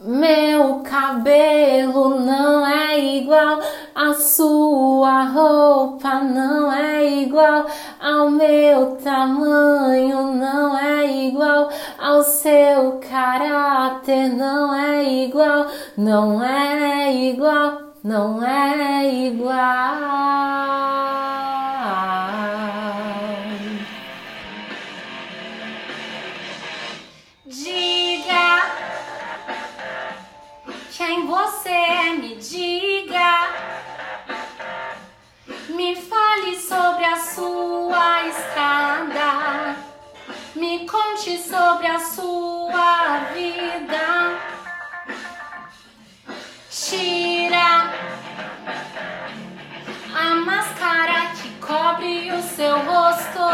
Meu cabelo não é igual, a sua roupa não é igual, ao meu tamanho não é igual, ao seu caráter não é igual, não é igual, não é igual. Me fale sobre a sua estrada. Me conte sobre a sua vida. Tira a máscara que cobre o seu rosto.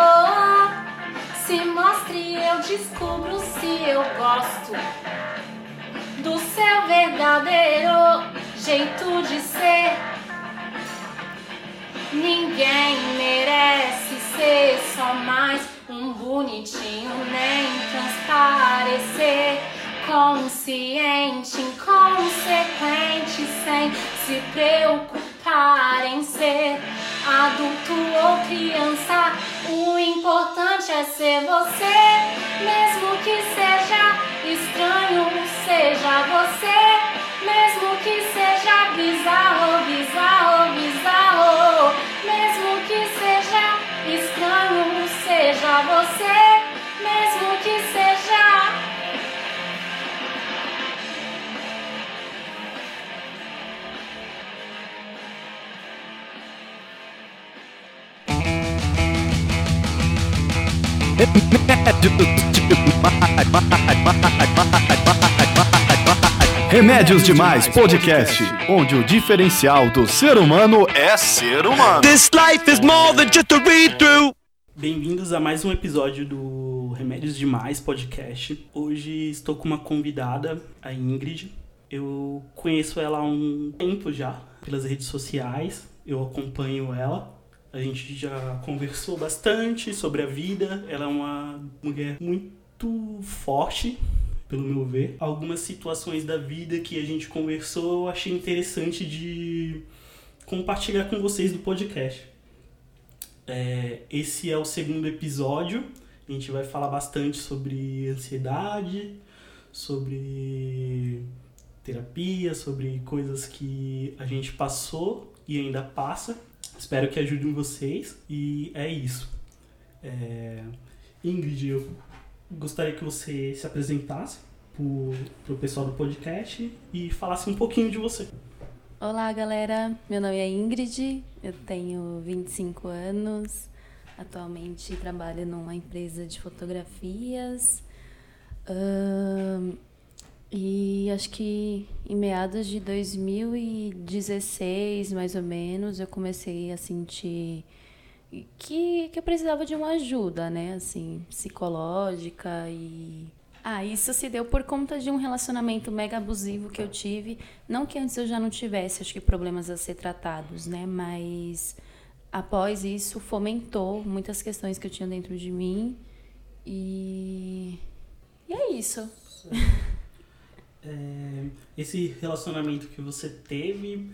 Se mostre, eu descubro se eu gosto do seu verdadeiro jeito de ser. Ninguém merece ser só mais um bonitinho, nem transparecer. Consciente, inconsequente, sem se preocupar em ser adulto ou criança. O importante é ser você, mesmo que seja estranho, seja você, mesmo que seja bizarro, bizarro, você, mesmo que seja Remédios Demais Podcast, onde o diferencial do ser humano é ser humano. This life is more than just a read through. Bem-vindos a mais um episódio do Remédios Demais Podcast. Hoje estou com uma convidada, a Ingrid. Eu conheço ela há um tempo já, pelas redes sociais. Eu acompanho ela. A gente já conversou bastante sobre a vida. Ela é uma mulher muito forte, pelo meu ver. Algumas situações da vida que a gente conversou eu achei interessante de compartilhar com vocês do podcast. É, esse é o segundo episódio. A gente vai falar bastante sobre ansiedade, sobre terapia, sobre coisas que a gente passou e ainda passa. Espero que ajudem vocês e é isso. É... Ingrid, eu gostaria que você se apresentasse para o pessoal do podcast e falasse um pouquinho de você. Olá, galera. Meu nome é Ingrid, eu tenho 25 anos. Atualmente trabalho numa empresa de fotografias. e acho que em meados de 2016, mais ou menos, eu comecei a sentir que, que eu precisava de uma ajuda, né? Assim, psicológica e ah, isso se deu por conta de um relacionamento mega abusivo que eu tive. Não que antes eu já não tivesse, acho que problemas a ser tratados, né? Mas após isso fomentou muitas questões que eu tinha dentro de mim. E, e é isso. É, esse relacionamento que você teve,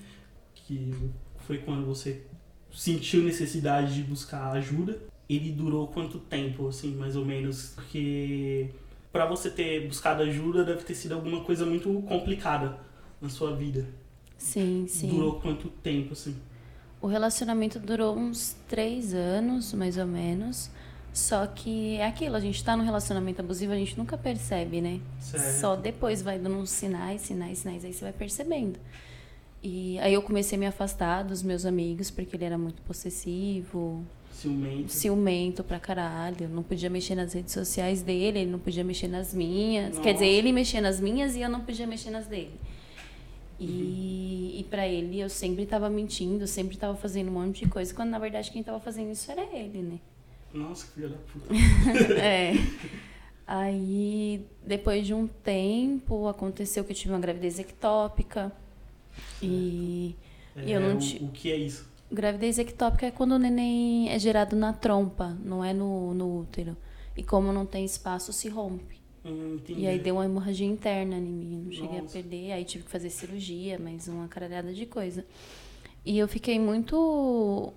que foi quando você sentiu necessidade de buscar ajuda, ele durou quanto tempo, assim, mais ou menos? Porque para você ter buscado ajuda deve ter sido alguma coisa muito complicada na sua vida. Sim, sim. Durou quanto tempo, assim? O relacionamento durou uns três anos, mais ou menos. Só que é aquilo, a gente tá num relacionamento abusivo, a gente nunca percebe, né? Certo. Só depois vai dando uns sinais, sinais, sinais, aí você vai percebendo. E aí eu comecei a me afastar dos meus amigos, porque ele era muito possessivo, Ciumento. ciumento pra caralho. Não podia mexer nas redes sociais dele, ele não podia mexer nas minhas. Nossa. Quer dizer, ele mexia nas minhas e eu não podia mexer nas dele. E, e para ele eu sempre tava mentindo, sempre tava fazendo um monte de coisa, quando na verdade quem tava fazendo isso era ele, né? Nossa, que filha da puta. é. Aí, depois de um tempo, aconteceu que eu tive uma gravidez ectópica. E, e eu É, não tive. O que é isso? Gravidez ectópica é quando o neném é gerado na trompa, não é no, no útero. E como não tem espaço, se rompe. Hum. E aí deu uma hemorragia interna em mim. Não cheguei Nossa. a perder, aí tive que fazer cirurgia, mais uma caralhada de coisa. E eu fiquei muito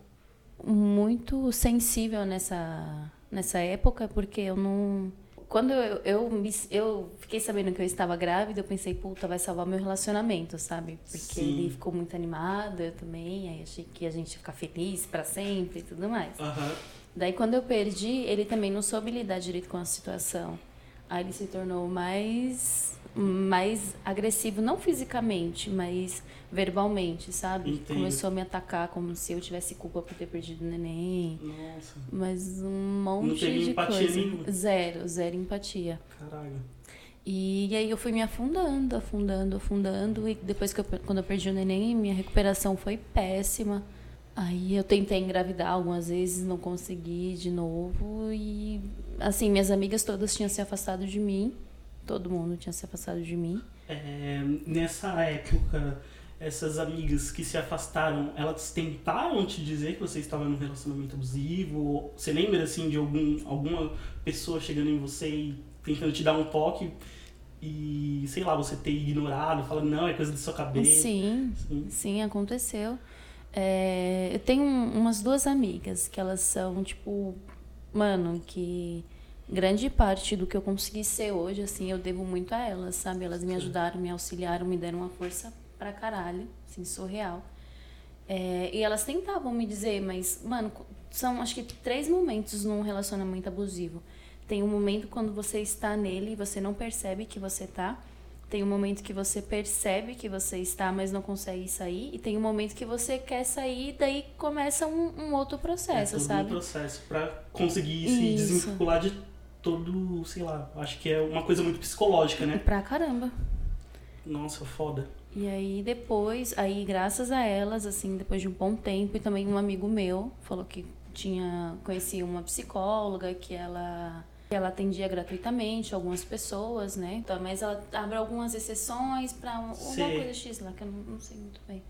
muito sensível nessa nessa época porque eu não quando eu, eu, me- eu fiquei sabendo que eu estava grávida, eu pensei, puta, vai salvar meu relacionamento, sabe? Porque Sim. ele ficou muito animado, eu também, aí achei que a gente ia ficar feliz pra sempre e tudo mais. Aham. Daí quando eu perdi, ele também não soube lidar direito com a situação. Aí ele se tornou mais mais agressivo, não fisicamente, mas verbalmente, sabe? Começou a me atacar como se eu tivesse culpa por ter perdido o neném. Nossa, Mas um monte teve de empatia coisa. nenhuma. Zero, zero empatia. caralho. E, aí eu fui me afundando, afundando, afundando. E depois que eu, quando eu perdi o neném, minha recuperação foi péssima. Aí eu tentei engravidar algumas vezes, não consegui de novo. E assim, minhas amigas todas tinham se afastado de mim. Todo mundo tinha se afastado de mim. É, nessa época, essas amigas que se afastaram, elas tentaram te dizer que você estava num relacionamento abusivo? Você lembra, assim, de algum, alguma pessoa chegando em você e tentando te dar um toque e, sei lá, você ter ignorado, falando, não, é coisa da sua cabeça? Sim, Sim. sim, aconteceu. É, eu tenho um- umas duas amigas que elas são, tipo, mano, que grande parte do que eu consegui ser hoje, assim, eu devo muito a elas, sabe? Elas me ajudaram, me auxiliaram, me deram uma força pra caralho, assim, surreal. É, e elas tentavam me dizer, mas, mano, são acho que três momentos num relacionamento abusivo. Tem um momento quando você está nele e você não percebe que você tá. Tem um momento que você percebe que você está, mas não consegue sair. E tem um momento que você quer sair e daí começa um, um outro É processo, um sabe? processo pra conseguir se Isso. desvincular de todo, sei lá, acho que é uma coisa muito psicológica, né? Pra caramba. Nossa, foda. E aí depois, aí graças a elas, assim, depois de um bom tempo, e também um amigo meu falou que tinha conhecia uma psicóloga que ela que ela atendia gratuitamente algumas pessoas, né? Então, mas ela abre algumas exceções para uma Sei. coisa X lá que eu não, não sei muito bem.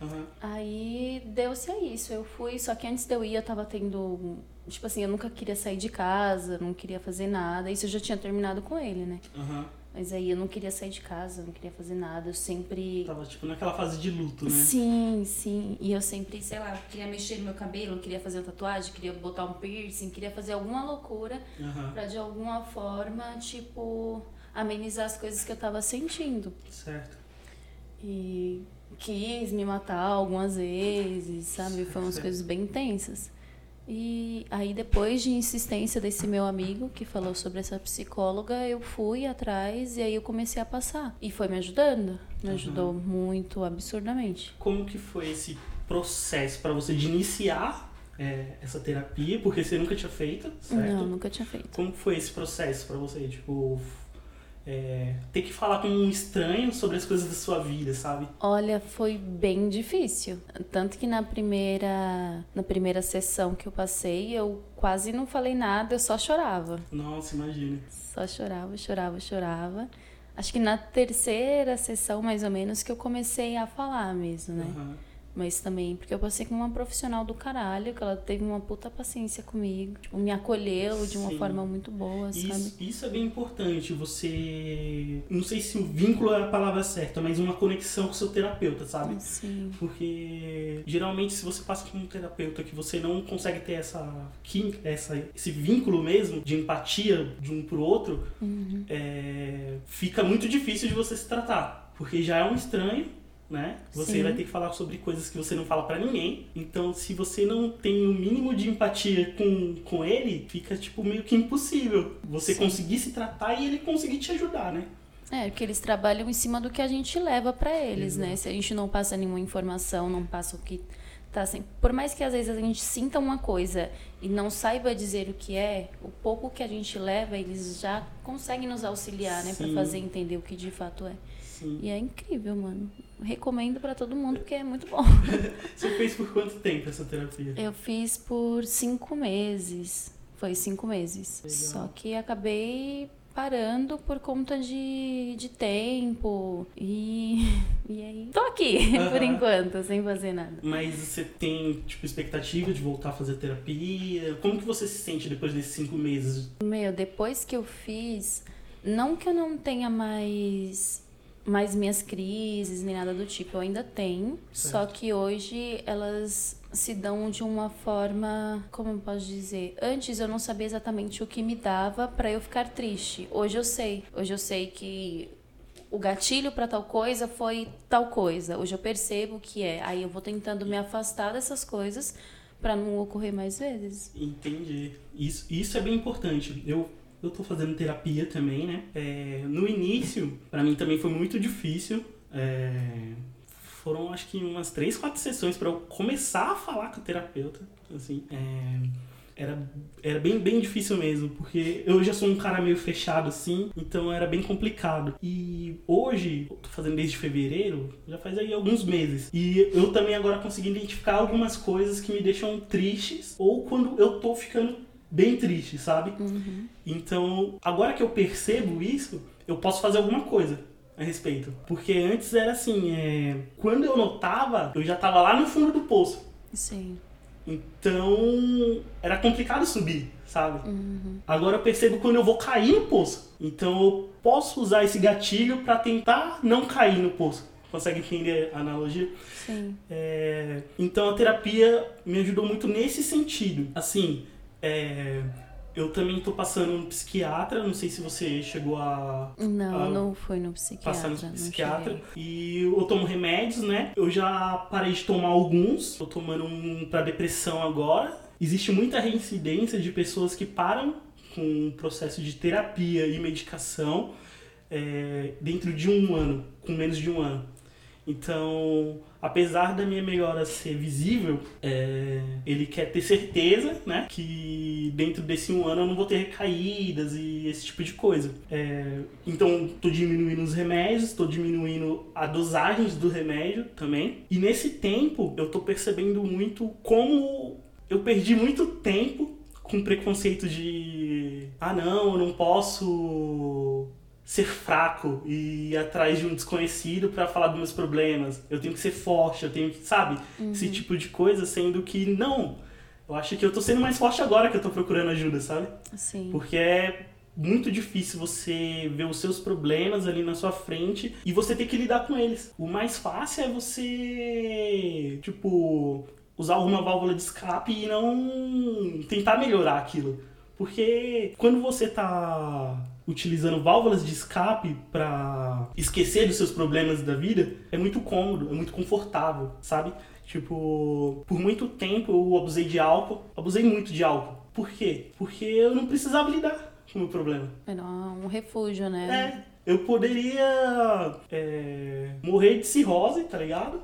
Aham. Aí deu-se a isso. Eu fui, só que antes de eu ir, eu tava tendo. Tipo assim, eu nunca queria sair de casa, não queria fazer nada. Isso eu já tinha terminado com ele, né? Aham. Mas aí eu não queria sair de casa, não queria fazer nada. Eu sempre. Tava, tipo, naquela fase de luto, né? Sim, sim. E eu sempre, sei lá, queria mexer no meu cabelo, queria fazer uma tatuagem, queria botar um piercing, queria fazer alguma loucura Aham. pra de alguma forma, tipo, amenizar as coisas que eu tava sentindo. Certo. E quis me matar algumas vezes, sabe? Foi umas coisas bem intensas. E aí, depois de insistência desse meu amigo que falou sobre essa psicóloga, eu fui atrás e aí eu comecei a passar. E foi me ajudando. Me Uhum. ajudou muito, absurdamente. Como que foi esse processo pra você de iniciar é, essa terapia? Porque você nunca tinha feito, certo? Não, nunca tinha feito. Como foi esse processo pra você? Tipo, é, ter que falar com um estranho sobre as coisas da sua vida, sabe? Olha, foi bem difícil. Tanto que na primeira, na primeira sessão que eu passei, eu quase não falei nada, eu só chorava. Nossa, imagina. Só chorava, chorava, chorava. Acho que na terceira sessão, mais ou menos, que eu comecei a falar mesmo, né? Aham. Mas também porque eu passei com uma profissional do caralho, que ela teve uma puta paciência comigo. Tipo, me acolheu de uma Sim. forma muito boa, sabe? Isso, isso é bem importante, você. Não sei se o vínculo é a palavra certa, mas uma conexão com o seu terapeuta, sabe? Sim. Porque geralmente se você passa com um terapeuta que você não consegue ter essa química, essa, esse vínculo mesmo de empatia de um pro outro, Uhum. é, fica muito difícil de você se tratar. Porque já é um estranho, né? Você Sim. vai ter que falar sobre coisas que você não fala pra ninguém. Então, se você não tem o mínimo de empatia com, com ele, fica tipo meio que impossível você Sim. conseguir se tratar e ele conseguir te ajudar, né? É, porque eles trabalham em cima do que a gente leva pra eles, né? Exato. Se a gente não passa nenhuma informação, não passa o que tá assim. Por mais que às vezes a gente sinta uma coisa e não saiba dizer o que é, o pouco que a gente leva, eles já conseguem nos auxiliar, né? Pra Sim. fazer entender o que de fato é. Sim. E é incrível, mano. Recomendo pra todo mundo porque é muito bom. Você fez por quanto tempo essa terapia? Eu fiz por cinco meses. Foi cinco meses. Legal. Só que acabei parando por conta de, de tempo. E, e aí. Tô aqui, por enquanto, sem fazer nada. Mas você tem, tipo, expectativa de voltar a fazer terapia? Como que você se sente depois desses cinco meses? Meu, depois que eu fiz, Não que eu não tenha mais mais minhas crises nem nada do tipo, eu ainda tenho, só que hoje elas se dão de uma forma, como eu posso dizer? Antes eu não sabia exatamente o que me dava para eu ficar triste. Hoje eu sei. Hoje eu sei que o gatilho para tal coisa foi tal coisa. Hoje eu percebo que é. Aí eu vou tentando me afastar dessas coisas para não ocorrer mais vezes. Entendi. Isso, isso é bem importante. Eu eu tô fazendo terapia também, né? É, no início, para mim também foi muito difícil. É, foram acho que umas três, quatro sessões para eu começar a falar com o terapeuta. Assim, é, era, era bem, bem difícil mesmo, porque eu já sou um cara meio fechado assim, então era bem complicado. E hoje, tô fazendo desde fevereiro, já faz aí alguns meses. E eu também agora consegui identificar algumas coisas que me deixam tristes, ou quando eu tô ficando bem triste, sabe? Uhum. Então, agora que eu percebo isso, eu posso fazer alguma coisa a respeito. Porque antes era assim, é... quando eu notava, eu já tava lá no fundo do poço. Sim. Então, era complicado subir, sabe? Uhum. Agora eu percebo quando eu vou cair no poço. Então, eu posso usar esse gatilho para tentar não cair no poço. Consegue entender a analogia? Sim. É, Então a terapia me ajudou muito nesse sentido. Assim, é, eu também tô passando no psiquiatra, não sei se você chegou a Não, Ah, não fui no passar psiquiatra. no não psiquiatra. E eu tomo remédios, né? Eu já parei de tomar alguns. Tô tomando um pra depressão agora. Existe muita reincidência de pessoas que param com um processo de terapia e medicação é, dentro de um ano, com menos de um ano. Então, apesar da minha melhora ser visível, é, ele quer ter certeza, né, que dentro desse um ano eu não vou ter recaídas e esse tipo de coisa. É, então, tô diminuindo os remédios, tô diminuindo a dosagem do remédio também. E nesse tempo, eu tô percebendo muito como eu perdi muito tempo com preconceito de ah não, eu não posso ser fraco e ir atrás de um desconhecido pra falar dos meus problemas. Eu tenho que ser forte, eu tenho que, sabe, esse tipo de coisa, sendo que não. Eu acho que eu tô sendo mais forte agora que eu tô procurando ajuda, sabe? Sim. Porque é muito difícil você ver os seus problemas ali na sua frente e você ter que lidar com eles. O mais fácil é você, tipo, usar alguma válvula de escape e não tentar melhorar aquilo. Porque quando você tá utilizando válvulas de escape pra esquecer dos seus problemas da vida, é muito cômodo, é muito confortável, sabe? Tipo, por muito tempo eu abusei de álcool, abusei muito de álcool. Por quê? Porque eu não precisava lidar com o meu problema. Era um refúgio, né? É, eu poderia é, morrer de cirrose, tá ligado?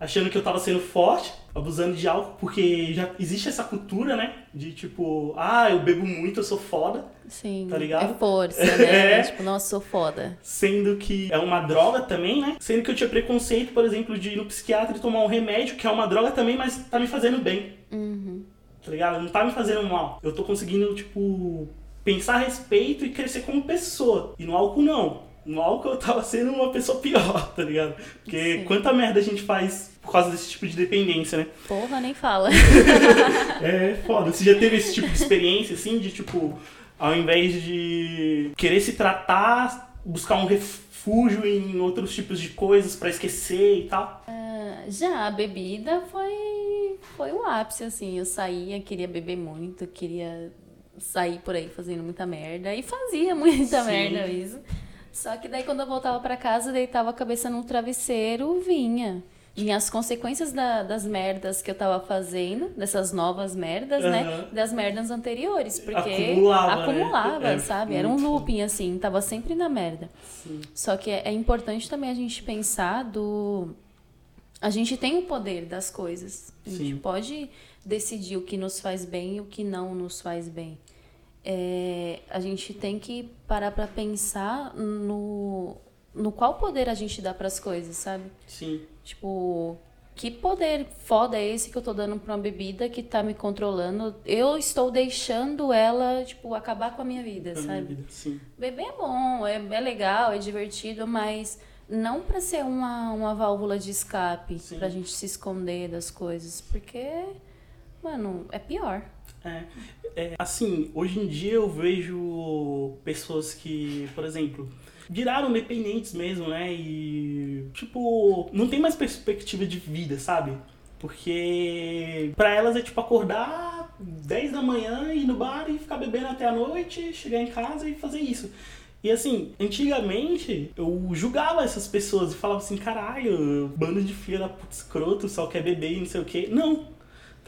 Achando que eu tava sendo forte, abusando de álcool, porque já existe essa cultura, né? De tipo, ah, eu bebo muito, eu sou foda. Sim. Tá ligado? É força, né? É. Tipo, nossa, sou foda. Sendo que é uma droga também, né? Sendo que eu tinha preconceito, por exemplo, de ir no psiquiatra e tomar um remédio, que é uma droga também, mas tá me fazendo bem. Uhum. Tá ligado? Não tá me fazendo mal. Eu tô conseguindo, tipo, pensar a respeito e crescer como pessoa. E no álcool, não. No álcool eu tava sendo uma pessoa pior, tá ligado? Porque Sim. quanta merda a gente faz por causa desse tipo de dependência, né? Porra, nem fala. É foda. Você já teve esse tipo de experiência, assim, de tipo, ao invés de querer se tratar, buscar um refúgio em outros tipos de coisas pra esquecer e tal? Já, a bebida foi, foi o ápice, assim. Eu saía, queria beber muito, queria sair por aí fazendo muita merda. E fazia muita Sim. merda isso. Só que daí quando eu voltava pra casa, deitava a cabeça num travesseiro, vinha. Vinha as consequências da- das merdas que eu tava fazendo, dessas novas merdas, né? Aham. Das merdas anteriores. Porque Acumulava, né? acumulava, É, sabe? Era um looping, assim, tava sempre na merda. Sim. Só que é, é importante também a gente pensar do. A gente tem o poder das coisas. A gente Sim. pode decidir o que nos faz bem e o que não nos faz bem. É, a gente tem que parar pra pensar no, no qual poder a gente dá pras coisas, sabe? Sim. Tipo, que poder foda é esse que eu tô dando pra uma bebida que tá me controlando? Eu estou deixando ela, tipo, acabar com a minha vida, minha sabe? vida, Sim. Beber é bom, é, é legal, é divertido, mas não pra ser uma, uma válvula de escape, Sim. pra gente se esconder das coisas, porque, mano, é pior. É, é, assim, hoje em dia eu vejo pessoas que, por exemplo, viraram dependentes mesmo, né? E, tipo, não tem mais perspectiva de vida, sabe? Porque pra elas é tipo acordar 10 da manhã, ir no bar e ficar bebendo até a noite, chegar em casa e fazer isso. E assim, antigamente eu julgava essas pessoas e falava assim, caralho, bando de filha da puta escroto, só quer beber e não sei o quê. Não,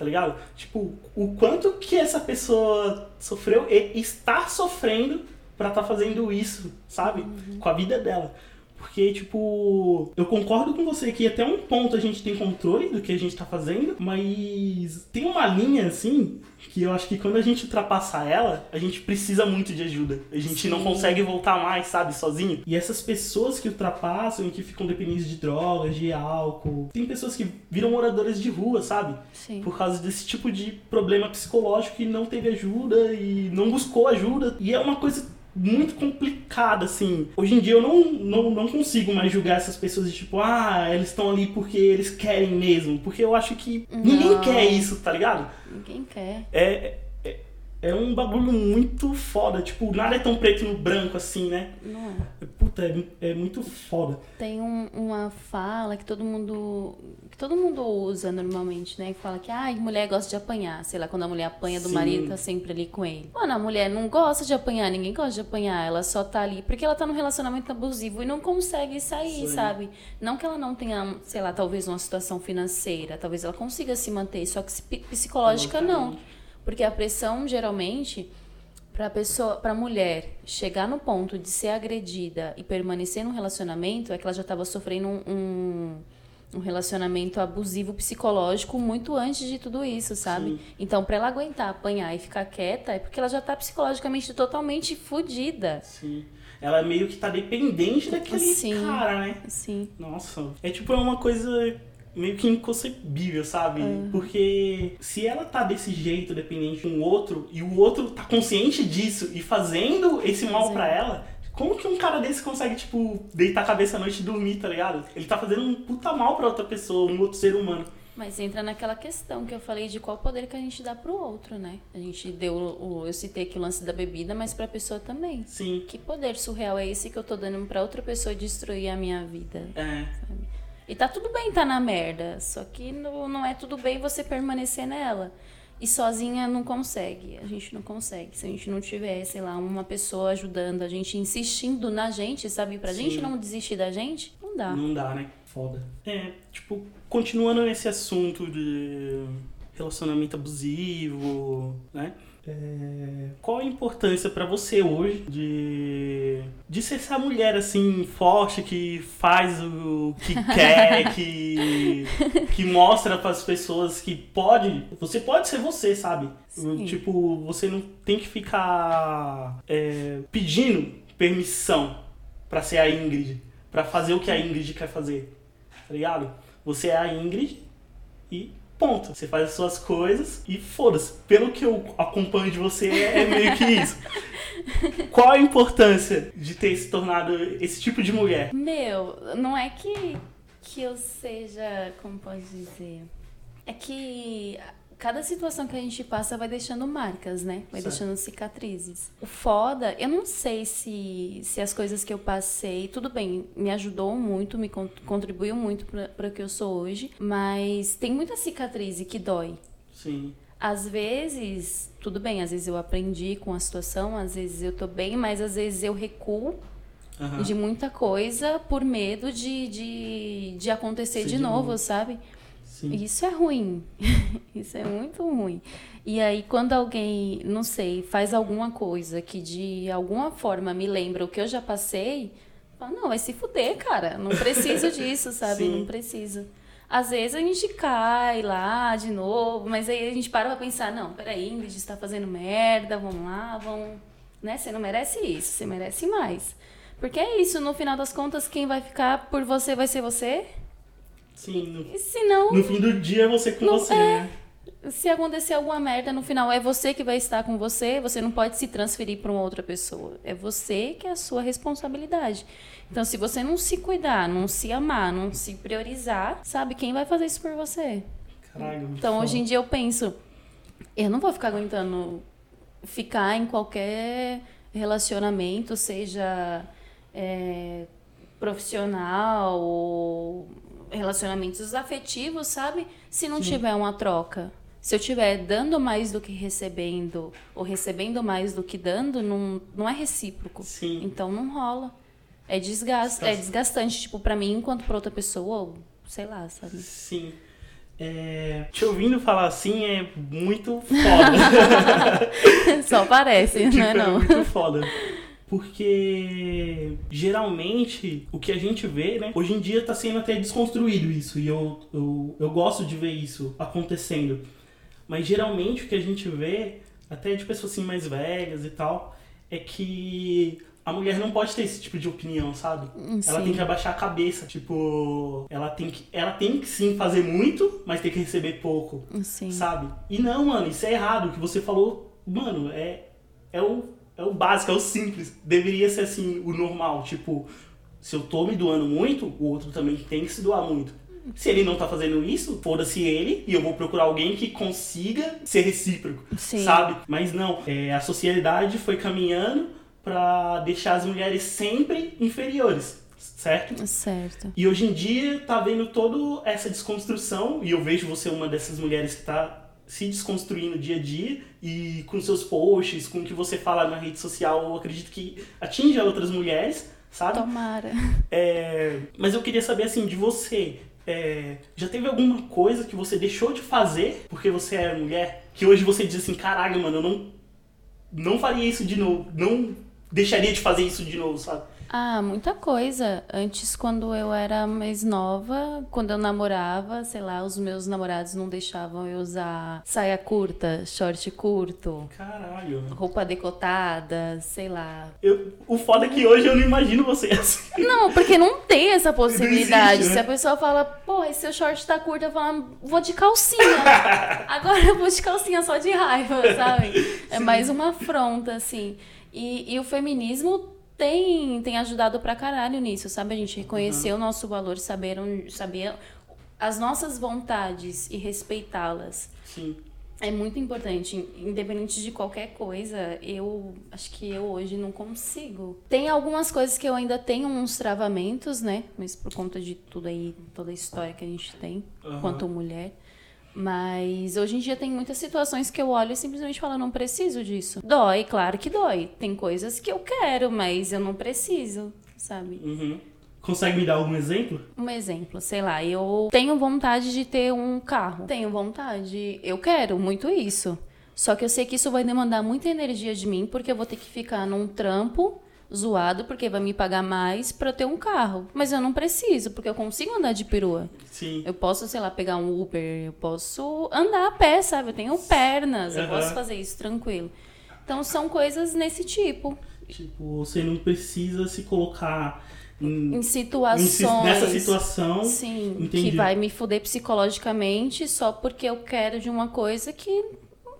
tá ligado? Tipo, o quanto que essa pessoa sofreu e está sofrendo pra estar tá fazendo isso, sabe? Uhum. Com a vida dela. Porque, tipo, eu concordo com você que até um ponto a gente tem controle do que a gente tá fazendo, mas tem uma linha, assim, que eu acho que quando a gente ultrapassa ela, a gente precisa muito de ajuda. A gente Sim. não consegue voltar mais, sabe, sozinho. E essas pessoas que ultrapassam e que ficam dependentes de drogas, de álcool, tem pessoas que viram moradores de rua, sabe? Sim. Por causa desse tipo de problema psicológico que não teve ajuda e não buscou ajuda. E é uma coisa muito complicada, assim. Hoje em dia eu não, não, não consigo mais julgar essas pessoas de tipo, ah, eles estão ali porque eles querem mesmo. Porque eu acho que não. ninguém quer isso, tá ligado? Ninguém quer. É, é, um bagulho muito foda. Tipo, nada é tão preto no branco assim, né? Não é. Puta, é, é muito foda. Tem um, uma fala que todo mundo que todo mundo usa normalmente, né? Que fala que ai, mulher gosta de apanhar. Sei lá, quando a mulher apanha do Sim. marido, tá sempre ali com ele. Mano, a mulher não gosta de apanhar, ninguém gosta de apanhar. Ela só tá ali porque ela tá num relacionamento abusivo e não consegue sair, Sim. sabe? Não que ela não tenha, sei lá, talvez uma situação financeira, talvez ela consiga se manter, só que psicológica não. Porque a pressão, geralmente, para pessoa, para mulher chegar no ponto de ser agredida e permanecer num relacionamento, é que ela já estava sofrendo um, um, um, relacionamento abusivo psicológico muito antes de tudo isso, sabe? Sim. Então, para ela aguentar apanhar e ficar quieta, é porque ela já está psicologicamente totalmente fodida. Sim. Ela meio que tá dependente daquele Sim. cara, né? Sim. Nossa. É tipo, é uma coisa meio que inconcebível, sabe? É. Porque se ela tá desse jeito, dependente de um outro, e o outro tá consciente disso e fazendo esse mal para ela, como que um cara desse consegue, tipo, deitar a cabeça à noite e dormir, tá ligado? Ele tá fazendo um puta mal pra outra pessoa, um outro ser humano. Mas entra naquela questão que eu falei de qual poder que a gente dá pro outro, né? A gente deu o. Eu citei aqui o lance da bebida, mas pra pessoa também. Sim. Que poder surreal é esse que eu tô dando pra outra pessoa destruir a minha vida? É. Sabe? E tá tudo bem tá na merda, só que não, não é tudo bem você permanecer nela. E sozinha não consegue, a gente não consegue. Se a gente não tiver, sei lá, uma pessoa ajudando a gente, insistindo na gente, sabe? Pra Sim. gente não desistir da gente, não dá. Não dá, né? Foda. É, tipo, continuando nesse assunto de relacionamento abusivo, né? É, qual a importância para você hoje de, de ser essa mulher assim forte que faz o que quer, que, que mostra para as pessoas que pode, você pode ser você, sabe? Sim. Tipo, você não tem que ficar é, pedindo permissão para ser a Ingrid, para fazer o que a Ingrid quer fazer, tá ligado? Você é a Ingrid e Ponto. Você faz as suas coisas e foda-se. Pelo que eu acompanho de você, é meio que isso. Qual a importância de ter se tornado esse tipo de mulher? Meu, não é que, que eu seja. Como pode dizer? É que cada situação que a gente passa vai deixando marcas, né? Vai certo. deixando cicatrizes. O foda, eu não sei se, se as coisas que eu passei, tudo bem, me ajudou muito, me contribuiu muito para o que eu sou hoje, mas tem muita cicatriz que dói. Sim. Às vezes, tudo bem, às vezes eu aprendi com a situação, às vezes eu tô bem, mas às vezes eu recuo uhum. de muita coisa por medo de, de, de acontecer de, de novo, novo, sabe? Sim. Isso é ruim. Isso é muito ruim. E aí, quando alguém, não sei, faz alguma coisa que de alguma forma me lembra o que eu já passei, fala, não, vai se fuder, cara. Não preciso disso, sabe? Sim. Não preciso. Às vezes a gente cai lá de novo, mas aí a gente para pra pensar, não, peraí, Ingrid está fazendo merda, vamos lá, vamos. Né? Você não merece isso, você merece mais. Porque é isso, no final das contas, quem vai ficar por você vai ser você. Sim. No, no fim do dia é você com você, é, né? Se acontecer alguma merda no final, é você que vai estar com você, você não pode se transferir para uma outra pessoa. É você que é a sua responsabilidade. Então, se você não se cuidar, não se amar, não se priorizar, sabe quem vai fazer isso por você? Caralho, então, hoje em dia eu penso, Eu não vou ficar aguentando ficar em qualquer relacionamento, seja é, profissional ou relacionamentos afetivos, sabe? Se não tiver uma troca. Se eu estiver dando mais do que recebendo, ou recebendo mais do que dando, não, não é recíproco. Sim. Então não rola. É, desgast, é desgastante, tipo, pra mim, enquanto pra outra pessoa, ou sei lá, sabe? Sim. É, te ouvindo falar assim é muito foda. Só parece, Tipo, não é é não? muito foda. Porque geralmente o que a gente vê, né? Hoje em dia tá sendo até desconstruído isso. E eu, eu, eu gosto de ver isso acontecendo. Mas geralmente o que a gente vê, até de pessoas assim mais velhas e tal, é que a mulher não pode ter esse tipo de opinião, sabe? Ela Sim. tem que abaixar a cabeça. Tipo, ela tem que, ela tem que sim fazer muito, mas tem que receber pouco Sim. sabe? E não, mano, isso é errado. O que você falou, mano, é, é, o, é o básico, é o simples. Deveria ser assim, o normal. Tipo, se eu tô me doando muito, o outro também tem que se doar muito. Se ele não tá fazendo isso, foda-se ele e eu vou procurar alguém que consiga ser recíproco, Sim. sabe? Mas não, é, a sociedade foi caminhando pra deixar as mulheres sempre inferiores, certo? Certo. E hoje em dia tá vendo toda essa desconstrução, e eu vejo você uma dessas mulheres que tá se desconstruindo dia a dia, e com seus posts, com o que você fala na rede social, eu acredito que atinge a outras mulheres, sabe? Tomara. É, mas eu queria saber assim, de você. é, já teve alguma coisa que você deixou de fazer porque você era mulher? Que hoje você diz assim, caralho, mano, eu não, não faria isso de novo. Não deixaria de fazer isso de novo, sabe? Ah, muita coisa. Antes, quando eu era mais nova, quando eu namorava, sei lá, os meus namorados não deixavam eu usar saia curta, short curto, Caralho. roupa decotada, sei lá. Eu, o foda é que hoje eu não imagino você assim. Não, porque não tem essa possibilidade. existe, né? Se a pessoa fala, pô, esse seu short tá curto, eu falo, vou de calcinha. Agora eu vou de calcinha só de raiva, sabe? É mais uma afronta, assim. E, e o feminismo tem, tem ajudado pra caralho nisso, sabe? A gente reconhecer o nosso valor, saber, saber as nossas vontades e respeitá-las. Sim. É muito importante, independente de qualquer coisa, eu acho que eu hoje não consigo. Tem algumas coisas que eu ainda tenho uns travamentos, né? Mas por conta de tudo aí, toda a história que a gente tem, Aham. quanto mulher. Mas hoje em dia tem muitas situações que eu olho e simplesmente falo, não preciso disso. Dói, claro que dói. Tem coisas que eu quero, mas eu não preciso, sabe? Uhum. Consegue me dar algum exemplo? Um exemplo, sei lá, eu tenho vontade de ter um carro. Tenho vontade, eu quero muito isso. Só que eu sei que isso vai demandar muita energia de mim, porque eu vou ter que ficar num trampo zoado, porque vai me pagar mais pra eu ter um carro. Mas eu não preciso, porque eu consigo andar de perua. Sim. Eu posso, sei lá, pegar um Uber, eu posso andar a pé, sabe? Eu tenho pernas, eu Aham. posso fazer isso tranquilo. Então são coisas nesse tipo. Tipo, você não precisa se colocar em, Em situações. si- nessa situação. Sim, Entendi. que vai me fuder psicologicamente só porque eu quero de uma coisa que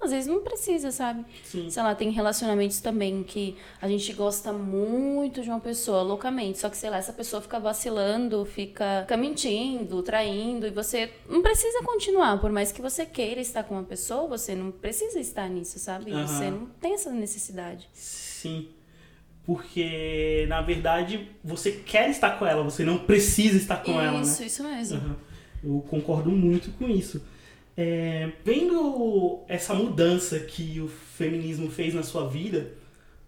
às vezes não precisa, sabe? Sim. Sei lá, tem relacionamentos também que a gente gosta muito de uma pessoa loucamente, só que sei lá, essa pessoa fica vacilando, fica, fica mentindo, traindo, e você não precisa continuar, por mais que você queira estar com uma pessoa, você não precisa estar nisso, sabe? Aham. Você não tem essa necessidade. Sim. Porque, na verdade, você quer estar com ela, você não precisa estar com ela, né? isso, isso mesmo. Aham. Eu concordo muito com isso. É, vendo essa mudança que o feminismo fez na sua vida,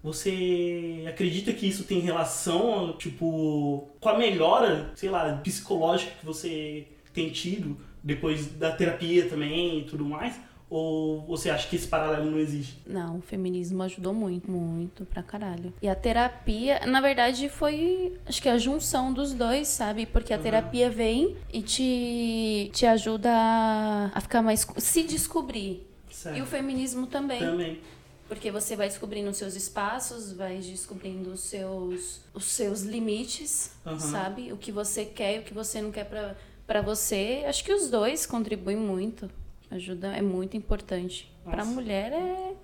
você acredita que isso tem relação, tipo, com a melhora, sei lá, psicológica que você tem tido depois da terapia também e tudo mais? Ou você acha que esse paralelo não existe? Não, o feminismo ajudou muito, muito pra caralho. E a terapia, na verdade, foi acho que a junção dos dois, sabe? Porque a terapia vem e te, te ajuda a, a ficar mais. se descobrir. Certo. E o feminismo também. Também. Porque você vai descobrindo os seus espaços, vai descobrindo os seus, os seus limites, Aham. sabe? O que você quer e o que você não quer pra, pra você. Acho que os dois contribuem muito. Ajuda, é muito importante. Pra Nossa. mulher é,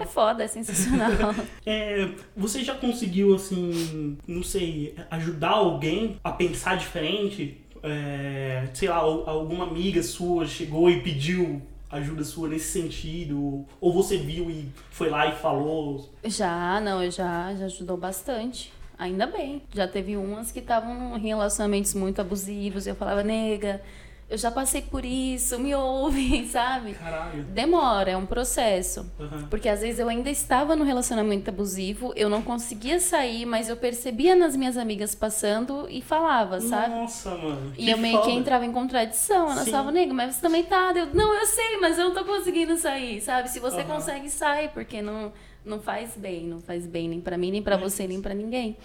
é foda, é sensacional. É, você já conseguiu, assim, não sei, ajudar alguém a pensar diferente? É, sei lá, al- alguma amiga sua chegou e pediu ajuda sua nesse sentido? Ou você viu e foi lá e falou? Já, não, já, já ajudou bastante. Ainda bem. Já teve umas que estavam em relacionamentos muito abusivos. E eu falava, nega, eu já passei por isso, me ouve, sabe? Caralho. Demora, é um processo. Aham. Porque às vezes eu ainda estava no relacionamento abusivo, eu não conseguia sair, mas eu percebia nas minhas amigas passando e falava, sabe? Nossa, mano. E eu meio que foda. entrava em contradição. Ela falava, nego, mas você também tá. Eu, não, eu sei, mas eu não tô conseguindo sair, sabe? Se você Aham. consegue, sai, porque não, não faz bem. Não faz bem nem pra mim, nem pra você, nem pra ninguém.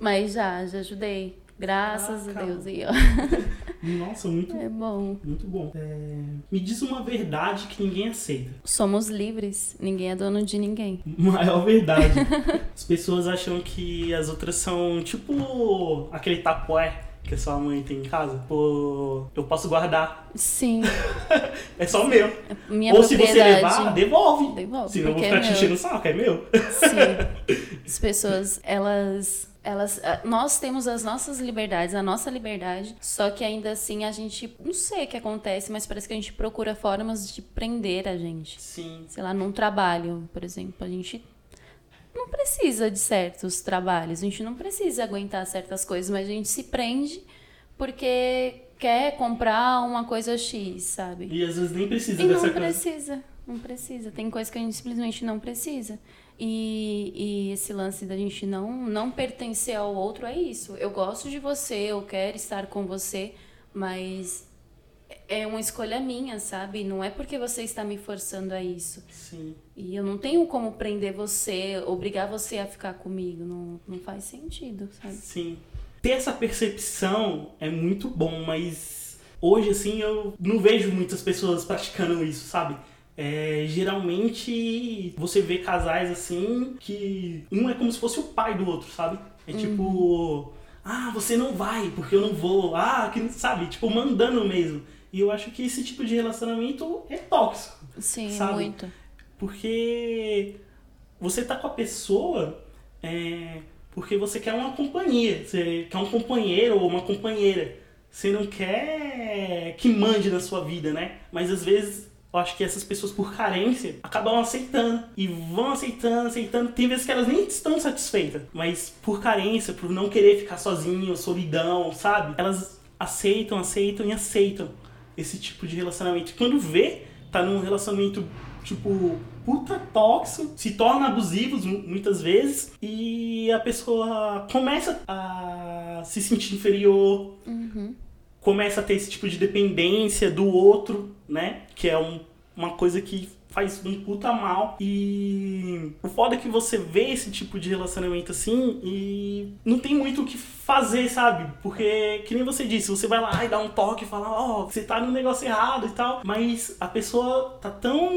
Mas já, já ajudei. Graças Caraca. a Deus. aí, ó. Nossa, muito, É bom. muito bom. É, Me diz uma verdade que ninguém aceita. Somos livres. Ninguém é dono de ninguém. Maior verdade. As pessoas acham que as outras são tipo aquele tapoé que a sua mãe tem em casa. Pô, eu posso guardar. Sim. É só meu. Minha Ou se você levar, devolve. Devolve, Senão eu vou ficar é te enchendo o saco, é meu. Sim. As pessoas, elas. Elas, ah, nós temos as nossas liberdades, a nossa liberdade, só que ainda assim a gente, não sei o que acontece, mas parece que a gente procura formas de prender a gente. Sim. Sei lá, num trabalho, por exemplo, a gente não precisa de certos trabalhos, a gente não precisa aguentar certas coisas, mas a gente se prende porque quer comprar uma coisa X, sabe? E às vezes nem precisa E não dessa coisa. precisa, não precisa. Tem coisa que a gente simplesmente não precisa. E, e esse lance da gente não, não pertencer ao outro é isso. Eu gosto de você, eu quero estar com você, mas é uma escolha minha, sabe? Não é porque você está me forçando a isso. Sim. E eu não tenho como prender você, obrigar você a ficar comigo. Não, não faz sentido, sabe? Sim. Ter essa percepção é muito bom, mas hoje, assim, eu não vejo muitas pessoas praticando isso, sabe? É, geralmente você vê casais assim que um é como se fosse o pai do outro, sabe? É tipo, ah, você não vai porque eu não vou, ah, que sabe? Tipo, mandando mesmo. E eu acho que esse tipo de relacionamento é tóxico. Sim, Sabe? muito. Porque você tá com a pessoa é, porque você quer uma companhia, você quer um companheiro ou uma companheira. Você não quer que mande na sua vida, né? Mas às vezes eu acho que essas pessoas, por carência, acabam aceitando. E vão aceitando, aceitando. Tem vezes que elas nem estão satisfeitas. Mas por carência, por não querer ficar sozinho, solidão, sabe? Elas aceitam, aceitam e aceitam esse tipo de relacionamento. Quando vê, tá num relacionamento, tipo, puta tóxico, se torna abusivos mu- muitas vezes. E a pessoa começa a se sentir inferior, começa a ter esse tipo de dependência do outro, né? Que é um- uma coisa que faz um puta mal. E o foda é que você vê esse tipo de relacionamento assim e não tem muito o que fazer, sabe? Porque, que nem você disse, você vai lá e dá um toque e fala, ó, você tá no negócio errado e tal. Mas a pessoa tá tão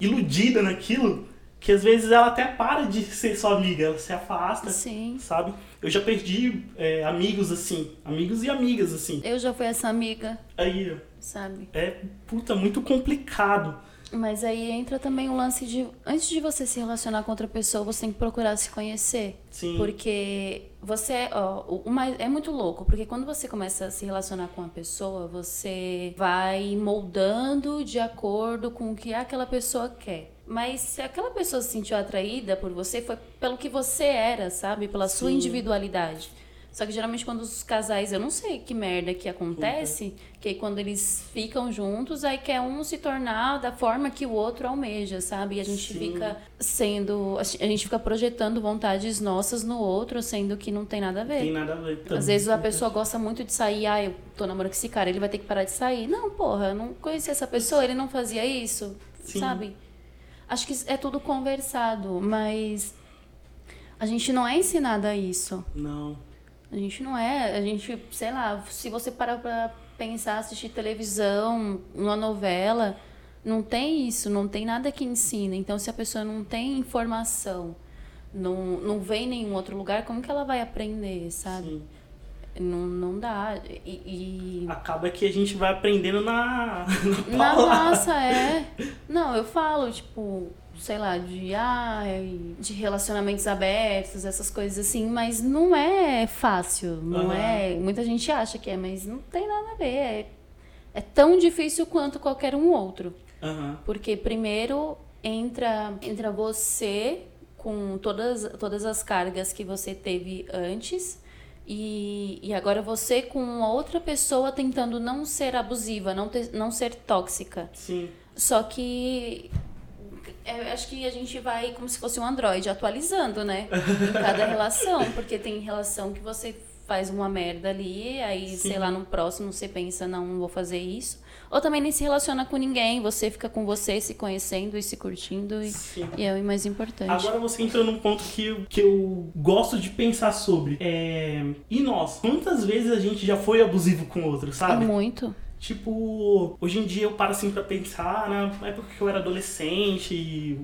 iludida naquilo que às vezes ela até para de ser sua amiga, ela se afasta Sim. sabe? Eu já perdi é, amigos assim, amigos e amigas assim. Eu já fui essa amiga, Aí sabe? é puta muito complicado. Mas aí entra também o lance de. Antes de você se relacionar com outra pessoa, você tem que procurar se conhecer. Sim. Porque você. Ó, mais, é muito louco, porque quando você começa a se relacionar com uma pessoa, você vai moldando de acordo com o que aquela pessoa quer. Mas se aquela pessoa se sentiu atraída por você, foi pelo que você era, sabe? Pela sua Sim. individualidade. Só que geralmente quando os casais, eu não sei que merda que acontece, que aí quando eles ficam juntos, aí quer um se tornar da forma que o outro almeja, sabe? E a gente Sim. fica sendo, a gente fica projetando vontades nossas no outro, sendo que não tem nada a ver. Tem nada a ver. Às vezes a pessoa gosta muito de sair, ah, eu tô namorando com esse cara, ele vai ter que parar de sair. Não, porra, eu não conhecia essa pessoa, ele não fazia isso, Sim. sabe? Acho que é tudo conversado, mas a gente não é ensinada a isso. Não. A gente não é, a gente, sei lá, se você parar pra pensar, assistir televisão, uma novela, não tem isso, não tem nada que ensina. Então, se a pessoa não tem informação, não, não vem em nenhum outro lugar, como que ela vai aprender, sabe? Sim. Não, não dá. E, e- Acaba que a gente vai aprendendo na, na na nossa, é. Não, eu falo, tipo, sei lá, de, ai, de relacionamentos abertos, essas coisas assim, mas não é fácil, não Aham. é. Muita gente acha que é, mas não tem nada a ver. É, é tão difícil quanto qualquer um outro. Aham. Porque primeiro entra, entra você com todas, todas as cargas que você teve antes. E, e agora você com uma outra pessoa tentando não ser abusiva, não, ter, não ser tóxica. Sim. Só que é, eu acho que a gente vai como se fosse um Android atualizando, né? Em cada relação, porque tem relação que você faz uma merda ali, aí, Sim. sei lá, no próximo você pensa, não, não vou fazer isso. Ou também nem se relaciona com ninguém, você fica com você, se conhecendo e se curtindo, e, e é o mais importante. Agora você entrou num ponto que, eu- que eu gosto de pensar sobre. É... E nós? Quantas vezes a gente já foi abusivo com outro, sabe? Muito. Tipo, hoje em dia eu paro assim pra pensar na época que eu era adolescente e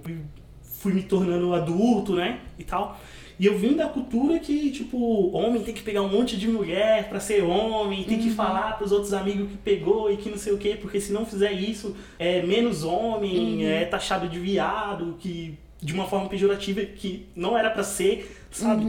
fui me tornando adulto, né? E tal. E eu vim da cultura que, tipo, homem tem que pegar um monte de mulher pra ser homem, tem que falar pros outros amigos que pegou e que não sei o quê, porque se não fizer isso, é menos homem, é taxado de viado, que de uma forma pejorativa que não era pra ser, sabe?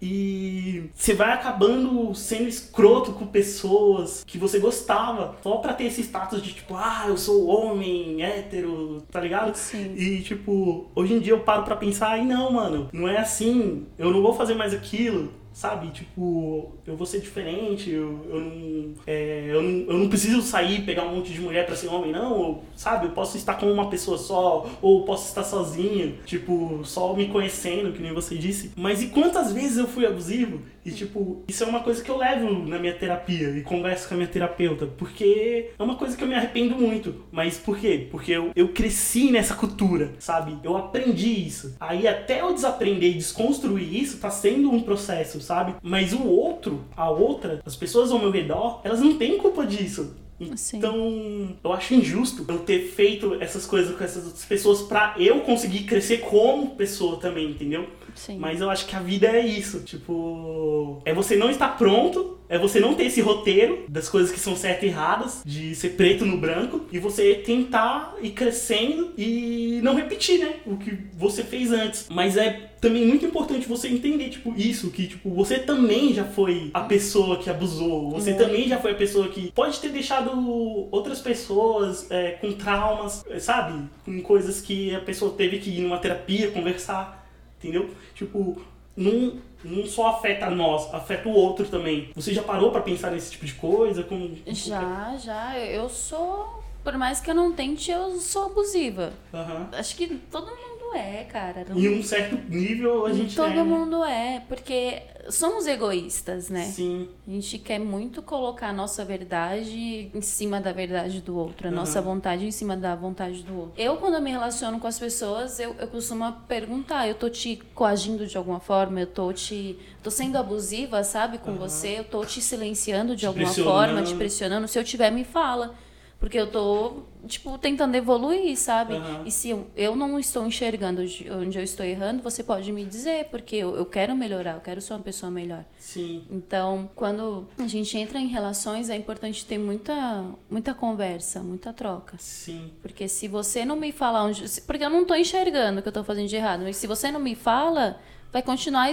E você vai acabando sendo escroto com pessoas que você gostava, só pra ter esse status de tipo, ah, eu sou homem, hétero, tá ligado? Sim. E tipo, hoje em dia eu paro pra pensar, e não, mano, não é assim, eu não vou fazer mais aquilo. Sabe, tipo, eu vou ser diferente, eu, eu, não, é, eu, não, eu não preciso sair e pegar um monte de mulher pra ser homem, não, sabe, eu posso estar com uma pessoa só, ou posso estar sozinho, tipo, só me conhecendo, que nem você disse. Mas e quantas vezes eu fui abusivo? E, tipo, isso é uma coisa que eu levo na minha terapia e converso com a minha terapeuta, porque é uma coisa que eu me arrependo muito. Mas por quê? Porque eu, eu cresci nessa cultura, sabe? Eu aprendi isso. Aí até eu desaprender e desconstruir isso, tá sendo um processo, sabe? Mas o outro, a outra, as pessoas ao meu redor, elas não têm culpa disso. Sim. Então, eu acho injusto eu ter feito essas coisas com essas outras pessoas pra eu conseguir crescer como pessoa também, entendeu? Sim. Mas eu acho que a vida é isso. Tipo, é você não estar pronto, é você não ter esse roteiro das coisas que são certas e erradas, de ser preto no branco, e você tentar ir crescendo e não repetir, né? O que você fez antes. Mas é também muito importante você entender, tipo, isso, que, tipo, você também já foi a pessoa que abusou, você também já foi a pessoa que pode ter deixado outras pessoas é, com traumas, é, sabe? Com coisas que a pessoa teve que ir numa terapia, conversar, entendeu? Tipo, não, não só afeta nós, afeta o outro também. Você já parou pra pensar nesse tipo de coisa? Com, com- Já, já. Eu sou. Por mais que eu não tente, eu sou abusiva. Aham. Acho que todo mundo é, cara. Não- Em um certo nível a gente todo é, né? mundo é, porque somos egoístas, né? Sim, A gente quer muito colocar a nossa verdade em cima da verdade do outro, a Aham. nossa vontade em cima da vontade do outro. Eu, quando eu me relaciono com as pessoas, eu, eu costumo perguntar: eu tô te coagindo de alguma forma? Eu tô te. tô sendo abusiva, sabe, com você? Eu tô te silenciando de Te alguma forma, te pressionando? Se eu tiver, me fala. Porque eu tô, tipo, tentando evoluir, sabe? Aham. E se eu, eu não estou enxergando onde onde eu estou errando, você pode me dizer, porque eu, eu quero melhorar, eu quero ser uma pessoa melhor. sim. Então, quando a gente entra em relações, é importante ter muita, muita conversa, muita troca. Sim. Porque se você não me fala onde. Porque eu não tô enxergando o que eu tô fazendo de errado. Mas se você não me fala, vai continuar,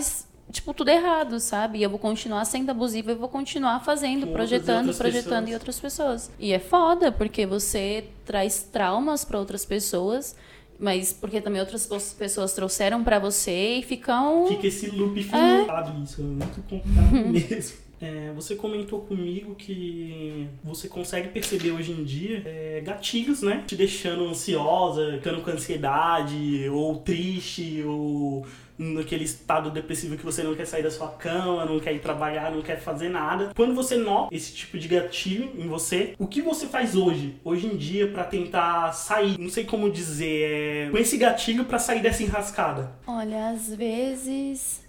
tipo, tudo errado, sabe? E eu vou continuar sendo abusiva e vou continuar fazendo, Com projetando, projetando pessoas. em outras pessoas. E é foda, porque você traz traumas para outras pessoas. Mas porque também outras pessoas trouxeram para você e ficam. Fica esse loop É. infinito. Isso é muito complicado mesmo. É, você comentou comigo que você consegue perceber hoje em dia é, gatilhos, né? Te deixando ansiosa, ficando com ansiedade, ou triste, ou naquele estado depressivo que você não quer sair da sua cama, não quer ir trabalhar, não quer fazer nada. Quando você nota esse tipo de gatilho em você, o que você faz hoje, hoje em dia, pra tentar sair? Não sei como dizer, é, com esse gatilho pra sair dessa enrascada. Olha, às vezes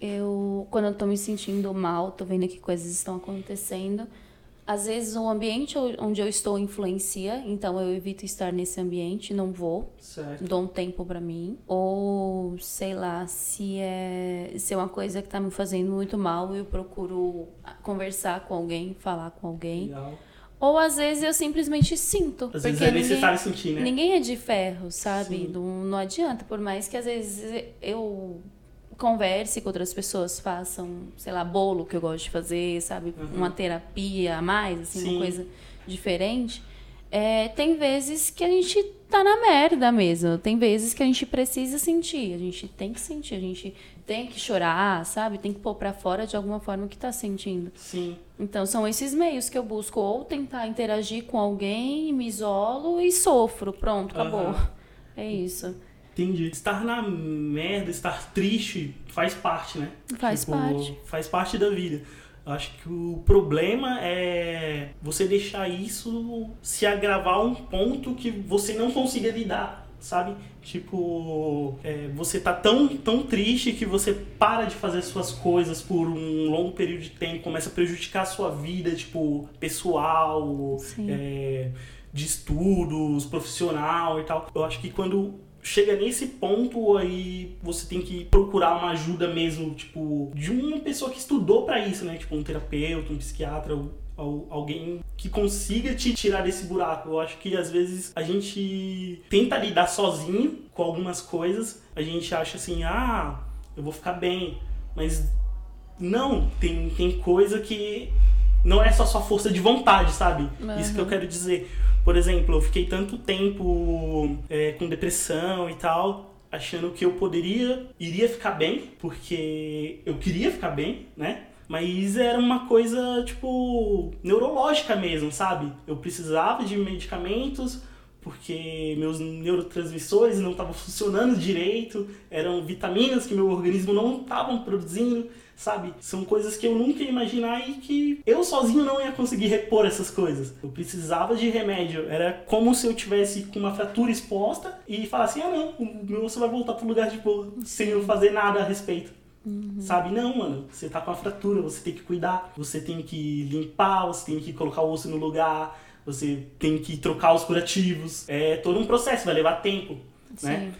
eu, quando eu tô me sentindo mal, tô vendo que coisas estão acontecendo. Às vezes o ambiente onde eu estou influencia, então eu evito estar nesse ambiente, não vou, Certo. dou um tempo pra mim. Ou sei lá, se é, se é uma coisa que tá me fazendo muito mal, eu procuro conversar com alguém, falar com alguém. Legal. Ou às vezes eu simplesmente sinto. Às vezes é ninguém- necessário sentir, né? Ninguém é de ferro, sabe? Sim. Não, não adianta, por mais que às vezes eu converse com outras pessoas, façam, sei lá, bolo que eu gosto de fazer, sabe? Uhum. Uma terapia a mais, assim, Sim. uma coisa diferente. é, tem vezes que a gente tá na merda mesmo. Tem vezes que a gente precisa sentir. A gente tem que sentir. A gente tem que chorar, sabe? Tem que pôr pra fora de alguma forma o que tá sentindo. Sim. Então são esses meios que eu busco. Ou tentar interagir com alguém, me isolo e sofro. Pronto, acabou. Aham. É isso. Entendi. Estar na merda, estar triste, faz parte, né? Faz parte. Faz parte da vida. Eu acho que o problema é você deixar isso se agravar a um ponto que você não consiga lidar, sabe? Tipo, é, você tá tão, tão triste que você para de fazer suas coisas por um longo período de tempo, começa a prejudicar a sua vida, tipo, pessoal, é, de estudos, profissional e tal. Eu acho que quando chega nesse ponto aí você tem que procurar uma ajuda mesmo, tipo, de uma pessoa que estudou pra isso, né? Tipo, um terapeuta, um psiquiatra, alguém que consiga te tirar desse buraco. Eu acho que às vezes a gente tenta lidar sozinho com algumas coisas, a gente acha assim, ah, eu vou ficar bem, mas não, tem, tem coisa que não é só sua força de vontade, sabe? Isso que eu quero dizer. Por exemplo, eu fiquei tanto tempo é, com depressão e tal, achando que eu poderia, iria ficar bem, porque eu queria ficar bem, né? Mas era uma coisa, tipo, neurológica mesmo, sabe? Eu precisava de medicamentos porque meus neurotransmissores não estavam funcionando direito, eram vitaminas que meu organismo não estavam produzindo, sabe? São coisas que eu nunca ia imaginar e que eu sozinho não ia conseguir repor essas coisas. Eu precisava de remédio, era como se eu tivesse com uma fratura exposta e falasse: "Ah, não, o meu osso vai voltar pro lugar de boa, sem eu fazer nada a respeito". Sabe? Não, mano. Você tá com a fratura, você tem que cuidar. Você tem que limpar, você tem que colocar o osso no lugar, você tem que trocar os curativos. É todo um processo, vai levar tempo, né?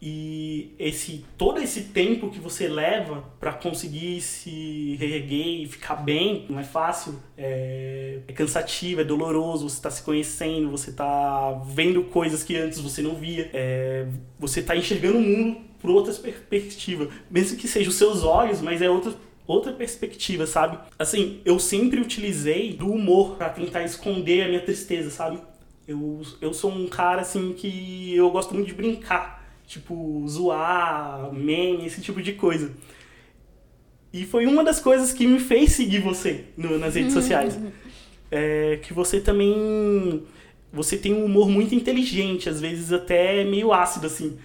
E esse todo esse tempo que você leva pra conseguir se reerguer e ficar bem, não é fácil, é, é cansativo, é doloroso, você tá se conhecendo, você tá vendo coisas que antes você não via, é, você tá enxergando o mundo por outras perspectivas, mesmo que seja os seus olhos, mas é outra outra perspectiva, sabe? Assim, eu sempre utilizei do humor pra tentar esconder a minha tristeza, sabe? Eu, eu sou um cara assim que eu gosto muito de brincar, tipo, zoar, meme, esse tipo de coisa. E foi uma das coisas que me fez seguir você no- nas redes sociais. É que você também. Você tem um humor muito inteligente, às vezes até meio ácido, assim.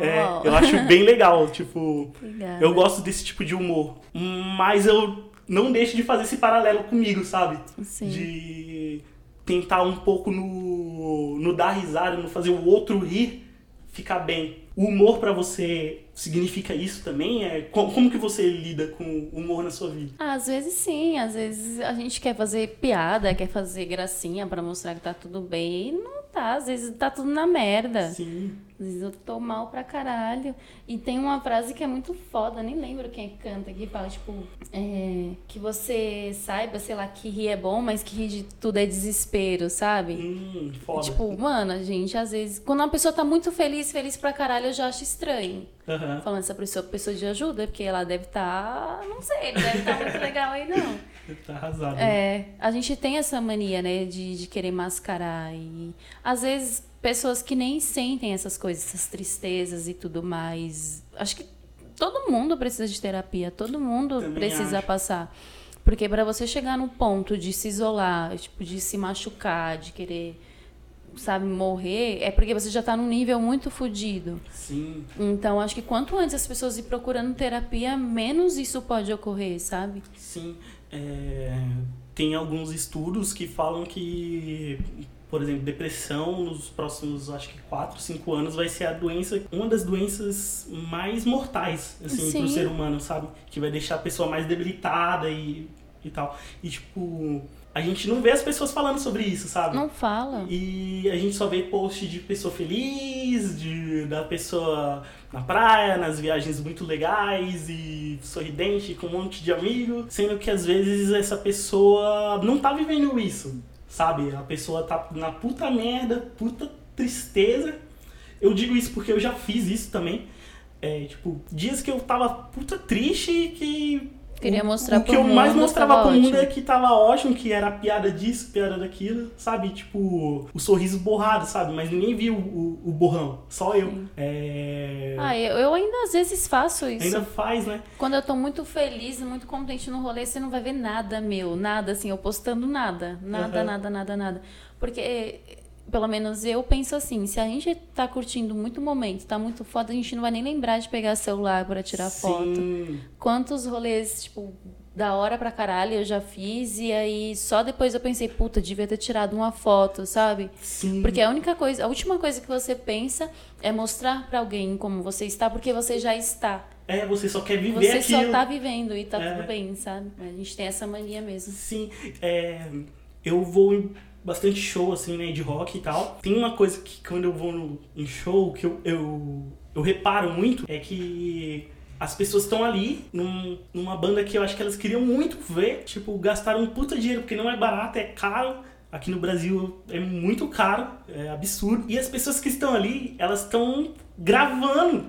É, Oh. eu acho bem legal, tipo. Obrigada. Eu gosto desse tipo de humor. Mas eu não deixo de fazer esse paralelo comigo, sabe? Sim. De tentar um pouco no, no dar risada, no fazer o outro rir, ficar bem. O humor pra você significa isso também? É, como, que você lida com o humor na sua vida? Ah, Às vezes sim, às vezes a gente quer fazer piada, quer fazer gracinha pra mostrar que tá tudo bem. E não tá, às vezes tá tudo na merda. Sim. Às vezes eu tô mal pra caralho. E tem uma frase que é muito foda, nem lembro quem canta, que fala, tipo, é, que você saiba, sei lá, que rir é bom, mas que rir de tudo é desespero, sabe? Hum, foda. Tipo, mano, a gente, às vezes, quando uma pessoa tá muito feliz, feliz pra caralho, eu já acho estranho. Aham. Falando essa pessoa pessoa de ajuda, porque ela deve estar, não sei, não deve estar muito legal aí, não. Tá arrasado. É, a gente tem essa mania, né, de, de querer mascarar. E às vezes pessoas que nem sentem essas coisas, essas tristezas e tudo mais. Acho que todo mundo precisa de terapia, todo mundo Também precisa acho. passar. Porque para você chegar no ponto de se isolar, tipo, de se machucar, de querer, sabe, morrer, é porque você já tá num nível muito fodido. Sim. Então, acho que quanto antes as pessoas ir procurando terapia, menos isso pode ocorrer, sabe? Sim, é, tem alguns estudos que falam que, por exemplo, depressão nos próximos, acho que 4, 5 anos vai ser a doença, uma das doenças mais mortais, assim, Sim. pro ser humano, sabe? Que vai deixar a pessoa mais debilitada e, e tal. E, tipo, a gente não vê as pessoas falando sobre isso, sabe? Não fala. E a gente só vê post de pessoa feliz, de, da pessoa na praia, nas viagens muito legais e sorridente, com um monte de amigo, sendo que às vezes essa pessoa não tá vivendo isso, sabe? A pessoa tá na puta merda, puta tristeza. Eu digo isso porque eu já fiz isso também. É, tipo, dias que eu tava puta triste e que Queria o, mostrar o que pro eu mais mundo, mostrava tava pro mundo ótimo. é que tava ótimo, que era piada disso, piada daquilo, sabe? Tipo, o sorriso borrado, sabe? Mas ninguém viu o, o borrão, só eu. É... Ah, eu, eu ainda às vezes faço isso. Ainda faz, né? Quando eu tô muito feliz, muito contente no rolê, você não vai ver nada meu, nada assim, eu postando nada. Nada, Aham. nada, nada, nada. Porque, pelo menos eu penso assim, se a gente tá curtindo muito momento, tá muito foda, a gente não vai nem lembrar de pegar celular pra tirar foto. Sim. Quantos rolês, tipo, da hora pra caralho eu já fiz, e aí só depois eu pensei, puta, devia ter tirado uma foto, sabe? Sim. Porque a única coisa, a última coisa que você pensa é mostrar pra alguém como você está, porque você já está. É, você só quer viver Você aquilo. só tá vivendo e tá É. tudo bem, sabe? A gente tem essa mania mesmo. Sim, é, eu vou bastante show, assim, né, de rock e tal. Tem uma coisa que quando eu vou no, em show que eu, eu, eu reparo muito, é que as pessoas estão ali num- numa banda que eu acho que elas queriam muito ver, tipo, gastaram um puta dinheiro, porque não é barato, é caro. Aqui no Brasil é muito caro, é absurdo. E as pessoas que estão ali, elas estão gravando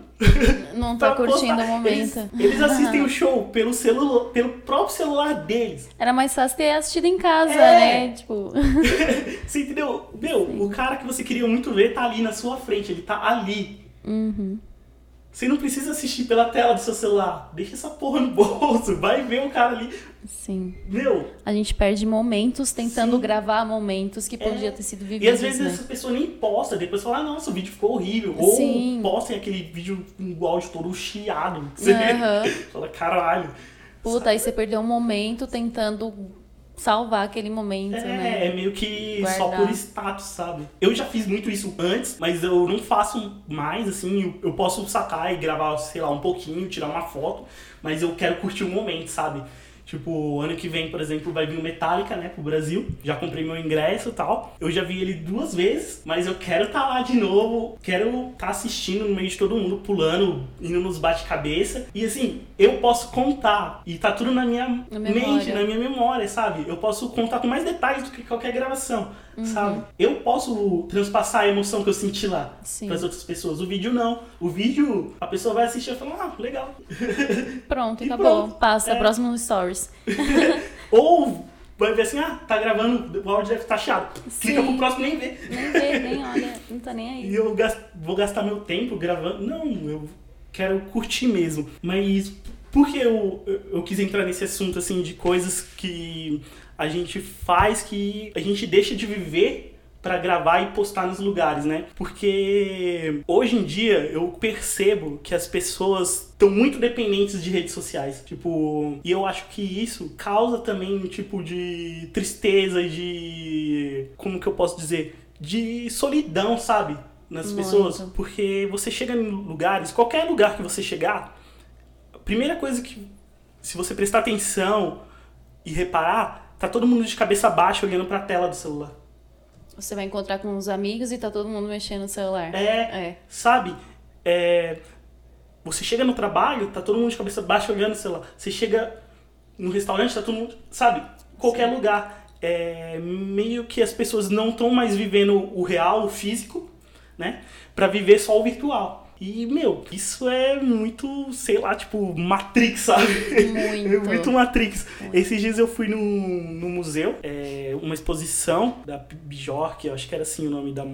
Não tá curtindo postar. o momento. Eles, eles assistem o show pelo celular, pelo próprio celular deles. Era mais fácil ter assistido em casa, É. né? Tipo, Você entendeu? Meu, o cara que você queria muito ver tá ali na sua frente, ele tá ali. uhum. Você não precisa assistir pela tela do seu celular. Deixa essa porra no bolso, vai ver o cara ali. sim. Meu, A gente perde momentos tentando Sim. gravar momentos que É. podiam ter sido vividos, e às vezes né? essa pessoa nem posta, depois fala, ah, nossa, o vídeo ficou horrível. Sim. Ou postem aquele vídeo o áudio todo chiado. Você Aham. fala, caralho. Puta, aí você perdeu um momento tentando salvar aquele momento, É, né? é meio que só Guardar. por status, sabe? Eu já fiz muito isso antes, mas eu não faço mais, assim. Eu posso sacar e gravar, sei lá, um pouquinho, tirar uma foto, mas eu quero curtir o momento, sabe? Tipo, ano que vem, por exemplo, vai vir o Metallica, né, pro Brasil. Já comprei meu ingresso e tal. Eu já vi ele duas vezes, mas eu quero estar lá de novo. Quero estar assistindo no meio de todo mundo, pulando, indo nos bate-cabeça. E assim, eu posso contar. E tá tudo na minha Na mente, memória. na minha memória, sabe? Eu posso contar com mais detalhes do que qualquer gravação, Uhum. sabe? Eu posso transpassar a emoção que eu senti lá para as outras pessoas. O vídeo não. O vídeo, a pessoa vai assistir e falar, ah, legal. Pronto, E acabou. pronto. Passa, É. próximo stories. Ou vai ver assim, ah, tá gravando, o áudio deve estar chato. Clica pro próximo e nem vê. Nem vê, nem olha, não tá nem E aí. eu gas- vou gastar meu tempo gravando. Não, eu quero curtir mesmo. Mas por que eu, eu, eu quis entrar nesse assunto assim de coisas que a gente faz que a gente deixa de viver pra gravar e postar nos lugares, né? Porque hoje em dia eu percebo que as pessoas estão muito dependentes de redes sociais. Tipo, e eu acho que isso causa também um tipo de tristeza, de como que eu posso dizer, de solidão, sabe? Nas Muito. pessoas, porque você chega em lugares, qualquer lugar que você chegar, a primeira coisa que se você prestar atenção e reparar, tá todo mundo de cabeça baixa olhando pra tela do celular. Você vai encontrar com uns amigos e tá todo mundo mexendo no celular. É, É. sabe? É, você chega no trabalho, tá todo mundo de cabeça baixa olhando o celular. Você chega no restaurante, tá todo mundo, sabe? Qualquer lugar. É, meio que as pessoas não estão mais vivendo o real, o físico, né? Pra viver só o virtual. E, meu, isso é muito, sei lá, tipo, Matrix, sabe? Muito. É muito Matrix. Esses dias eu fui no, no museu, é, uma exposição da Bjork, eu acho que era assim o nome da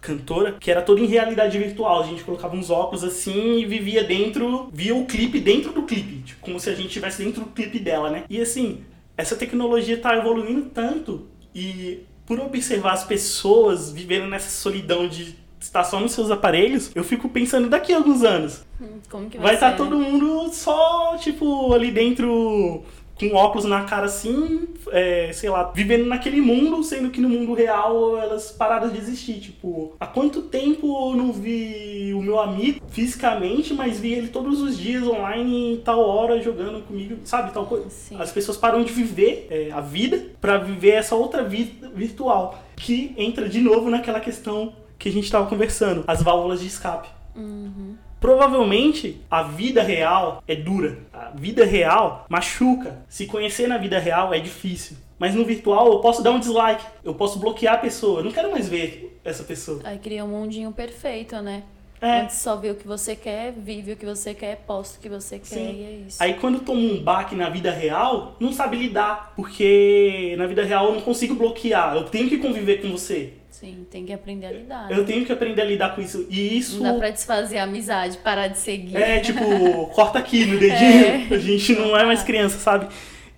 cantora, que era toda em realidade virtual. A gente colocava uns óculos assim e vivia dentro, via o clipe dentro do clipe, tipo, como se a gente estivesse dentro do clipe dela, né? E assim, essa tecnologia tá evoluindo tanto e por observar as pessoas vivendo nessa solidão de estar só nos seus aparelhos, eu fico pensando daqui a alguns anos. Como que Vai vai, estar ser, todo mundo só, tipo, ali dentro com óculos na cara assim, é, sei lá, vivendo naquele mundo, sendo que no mundo real elas pararam de existir. Tipo, há quanto tempo eu não vi o meu amigo fisicamente, mas vi ele todos os dias online em tal hora jogando comigo, sabe? Tal coisa. Sim. As pessoas param de viver é, a vida pra viver essa outra vida virtual, que entra de novo naquela questão que a gente tava conversando, as válvulas de escape. Provavelmente a vida real é dura. A vida real machuca. Se conhecer na vida real é difícil. Mas no virtual eu posso dar um dislike. Eu posso bloquear a pessoa. Eu não quero mais ver essa pessoa. Aí cria um mundinho perfeito, né? É. Antes só vê o que você quer, vive o que você quer, posta o que você quer Sim. e é isso. Aí quando toma um baque na vida real, não sabe lidar. Porque na vida real eu não consigo bloquear. Eu tenho que conviver com você. Sim, tem que aprender a lidar. Eu tenho que aprender a lidar com isso. E isso. Não dá pra desfazer a amizade, parar de seguir. É, tipo, corta aqui no dedinho. É. A gente não é mais criança, sabe?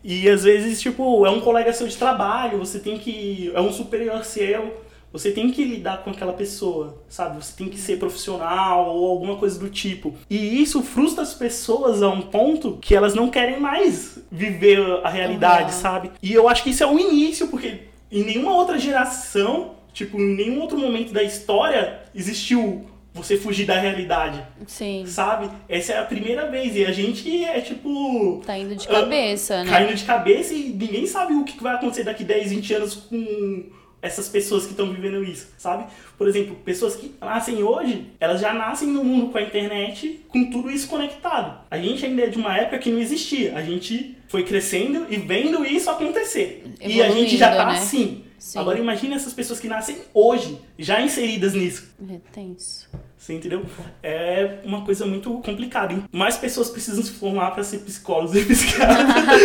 E às vezes, tipo, é um colega seu de trabalho, você tem que. É um superior seu. Você tem que lidar com aquela pessoa, sabe? Você tem que ser profissional ou alguma coisa do tipo. E isso frustra as pessoas a um ponto que elas não querem mais viver a realidade, real. sabe? E eu acho que isso é o início, porque em nenhuma outra geração, tipo, em nenhum outro momento da história existiu você fugir da realidade Sim, sabe? Essa é a primeira vez e a gente é tipo. tá indo de ah, cabeça, né? Caindo de cabeça e ninguém sabe o que vai acontecer daqui 10, 20 anos com essas pessoas que estão vivendo isso, sabe? Por exemplo, pessoas que nascem hoje, elas já nascem no mundo com a internet, com tudo isso conectado. A gente ainda é de uma época que não existia. A gente foi crescendo e vendo isso acontecer. e a gente já tá Evoluindo, né? assim. Sim. Agora imagine essas pessoas que nascem hoje, já inseridas nisso. É tenso. Você entendeu? É uma coisa muito complicada. Mais pessoas precisam se formar para ser psicólogos e psiquiatras.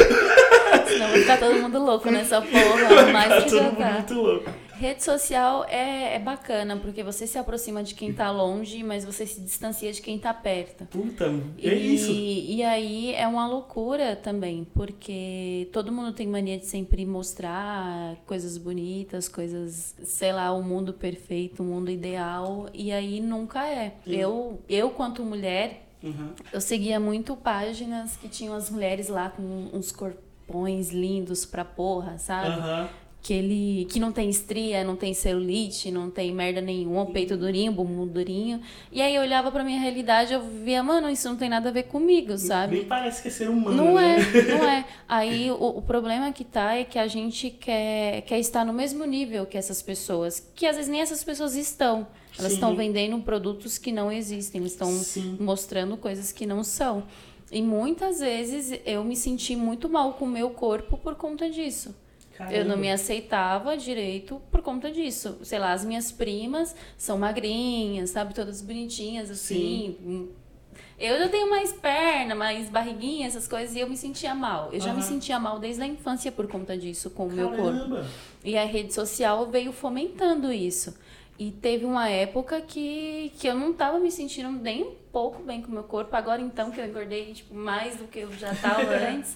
Senão vai ficar todo mundo louco nessa porra, mais Tá que todo mundo tá. muito louco. Rede social é, é bacana, porque você se aproxima de quem tá longe, mas você se distancia de quem tá perto. Puta, E, é isso. e aí é uma loucura também, porque todo mundo tem mania de sempre mostrar coisas bonitas, coisas, sei lá, o mundo perfeito, o mundo ideal, e aí nunca é. Eu, eu quanto mulher, Uhum. eu seguia muito páginas que tinham as mulheres lá com uns corpões lindos pra porra, sabe? Aham. Que ele que não tem estria, não tem celulite, não tem merda nenhuma, peito durinho, bumbum durinho. E aí eu olhava pra minha realidade, eu via, mano, isso não tem nada a ver comigo, sabe? Nem parece que é ser humano. Não né? é, não é. Aí o, o problema que tá é que a gente quer, quer estar no mesmo nível que essas pessoas, que às vezes nem essas pessoas estão. Elas Sim. estão vendendo produtos que não existem, eles estão Sim. mostrando coisas que não são. E muitas vezes eu me senti muito mal com o meu corpo por conta disso. Eu não me aceitava direito por conta disso. Sei lá, as minhas primas são magrinhas, sabe? Todas bonitinhas, assim. Eu já tenho mais perna, mais barriguinha, essas coisas, e eu me sentia mal. Eu já me Aham. sentia mal desde a infância por conta disso, com o meu corpo. Caramba. E a rede social veio fomentando isso. E teve uma época que, que eu não tava me sentindo nem um pouco bem com o meu corpo. Agora então que eu engordei tipo, mais do que eu já tava antes.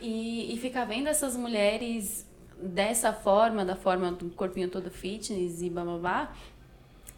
E, e ficar vendo essas mulheres dessa forma, da forma do corpinho todo fitness e blá blá blá,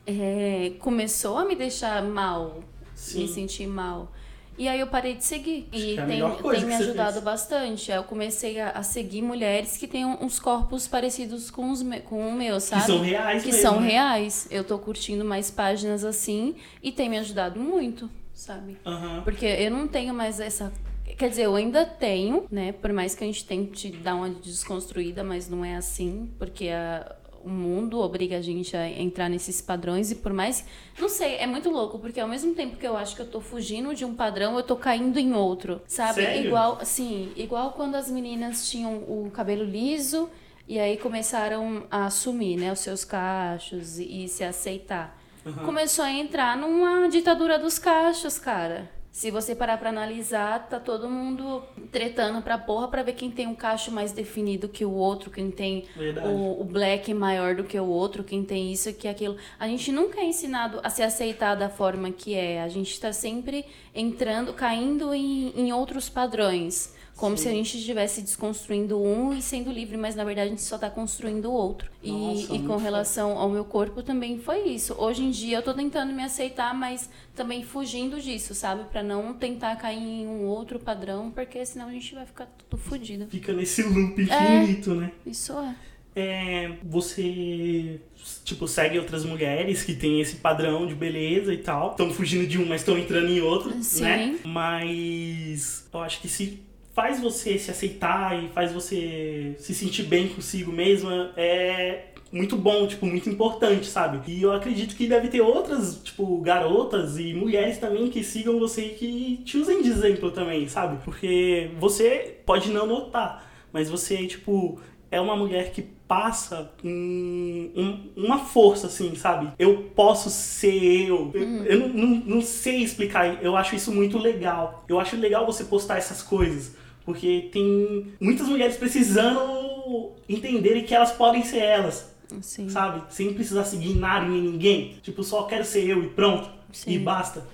é, começou a me deixar mal, Sim. me sentir mal. E aí eu parei de seguir. Acho E é tem, tem me ajudado fez. bastante. Eu comecei a, a seguir mulheres que têm uns corpos parecidos com, os me, com o meu, sabe? Que são reais Que mesmo, são né? reais. Eu tô curtindo mais páginas assim e tem me ajudado muito, sabe? Porque eu não tenho mais essa. Quer dizer, eu ainda tenho, né? Por mais que a gente tente dar uma desconstruída, mas não é assim, porque a- o mundo obriga a gente a entrar nesses padrões e por mais. Não sei, é muito louco, porque ao mesmo tempo que eu acho que eu tô fugindo de um padrão, eu tô caindo em outro, sabe? Sério? Igual, assim, igual quando as meninas tinham o cabelo liso e aí começaram a assumir, né, os seus cachos e, e se aceitar começou a entrar numa ditadura dos cachos, cara. Se você parar pra analisar, tá todo mundo tretando pra porra pra ver quem tem um cacho mais definido que o outro, quem tem o, o black maior do que o outro, quem tem isso que aquilo. A gente nunca é ensinado a se aceitar da forma que é. A gente tá sempre entrando, caindo em, em outros padrões. Como se a gente estivesse desconstruindo um e sendo livre, mas na verdade a gente só tá construindo o outro. E- Nossa, e, muito com relação ao meu corpo também foi isso. Hoje em dia eu tô tentando me aceitar, mas também fugindo disso, sabe? Pra não tentar cair em um outro padrão, porque senão a gente vai ficar tudo fudido. Fica nesse loop infinito, né? Isso é. É, você, tipo, segue outras mulheres que têm esse padrão de beleza e tal. Estão fugindo de um, mas estão entrando em outro, Sim. né? Mas eu acho que se faz você se aceitar e faz você se sentir bem consigo mesma, é muito bom, tipo, muito importante, sabe? E eu acredito que deve ter outras, tipo, garotas e mulheres também que sigam você e que te usem de exemplo também, sabe? Porque você pode não notar, mas você, tipo, é uma mulher que passa um- um- uma força, assim, sabe? Eu posso ser eu. Eu, eu não, não- não sei explicar. Eu acho isso muito legal. Eu acho legal você postar essas coisas. Porque tem muitas mulheres precisando entenderem que elas podem ser elas, Sim. sabe? Sem precisar seguir nada nem ninguém. Tipo, só quero ser eu e pronto. Sim. E basta.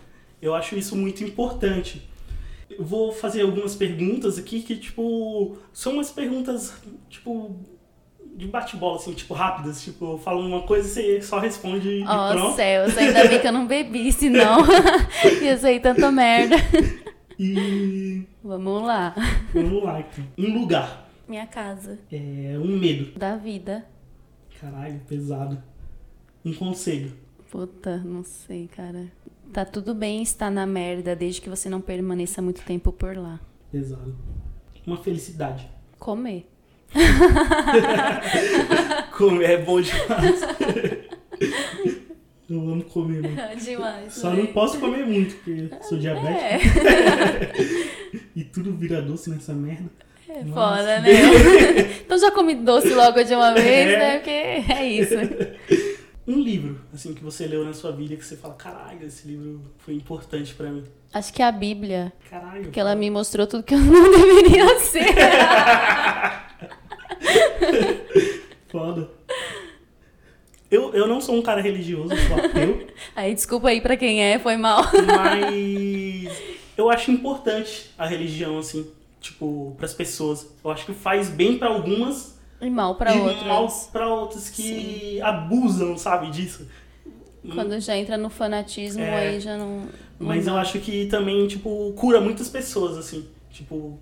Eu acho isso muito importante. Eu vou fazer algumas perguntas aqui que, tipo, são umas perguntas, tipo, de bate-bola, assim, tipo, rápidas. Tipo, eu falo uma coisa e você só responde e Ó, pronto. céus, ainda bem que eu não bebi, senão ia sair tanta merda. E Vamos lá. vamos lá, então. Um lugar. Minha casa. É um medo. Da vida. Caralho, pesado. Um conselho. Puta, não sei, cara. Tá tudo bem estar na merda, desde que você não permaneça muito tempo por lá. Pesado. Uma felicidade. Comer. Comer é bom demais. Eu amo comer, mano. Demais. Só não posso comer muito, porque sou diabético. É, E tudo vira doce nessa merda. é Nossa. foda, né? então já comi doce logo de uma vez, É. né? Porque é isso. Um livro, assim, que você leu na sua vida que você fala, caralho, esse livro foi importante pra mim. Acho que é a Bíblia. Caralho. Porque ela me mostrou tudo que eu não deveria ser. Foda. Eu, eu não sou um cara religioso, eu sou ateu, Aí, desculpa aí pra quem é, foi mal. mas eu acho importante a religião, assim, tipo, pras pessoas. Eu acho que faz bem pra algumas E mal pra e outras. mal pra outras que abusam, sabe, disso. Quando já entra no fanatismo, É. aí já não. não Mas eu acho que também, tipo, cura muitas pessoas, assim. Tipo,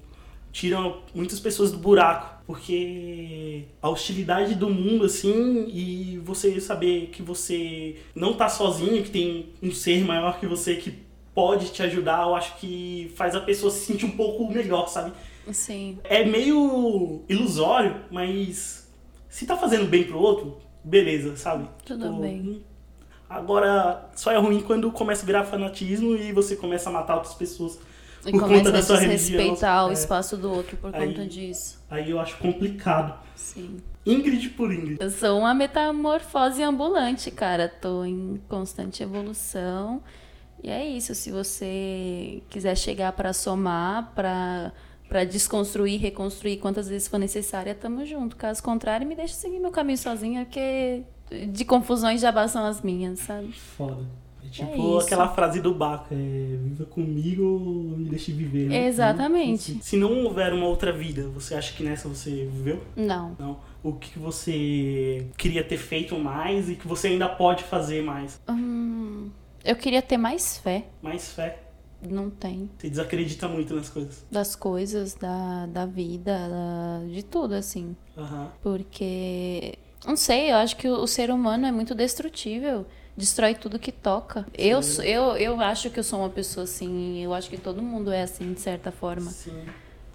tira muitas pessoas do buraco. Porque a hostilidade do mundo, assim, e você saber que você não tá sozinho, que tem um ser maior que você que pode te ajudar, eu acho que faz a pessoa se sentir um pouco melhor, sabe? Sim. É meio ilusório, mas se tá fazendo bem pro outro, beleza, sabe? Tudo Tipo, bem. Agora, só é ruim quando começa a virar fanatismo e você começa a matar outras pessoas E por começa conta da sua a religião. desrespeitar o É. espaço do outro por Aí- conta disso. Aí eu acho complicado. Sim. Ingrid por Ingrid. Eu sou uma metamorfose ambulante, cara. Tô em constante evolução. E é isso. Se você quiser chegar pra somar, pra para desconstruir, reconstruir quantas vezes for necessária, tamo junto. Caso contrário, me deixa seguir meu caminho sozinha, porque de confusões já bastam as minhas, sabe? Foda. É tipo isso. aquela frase do Baca, é viva comigo ou me deixe viver. né? Exatamente. Se não houver uma outra vida, você acha que nessa você viveu? Não. Não. O que você queria ter feito mais e que você ainda pode fazer mais? Hum, eu queria ter mais fé. Mais fé. Não tem. Você desacredita muito nas coisas. Das coisas, da, da vida, da- de tudo, assim. Aham. Porque. Não sei, eu acho que o, o ser humano é muito destrutível. Destrói tudo que toca. Eu, eu, eu acho que eu sou uma pessoa assim. Eu acho que todo mundo é assim, de certa forma. Sim.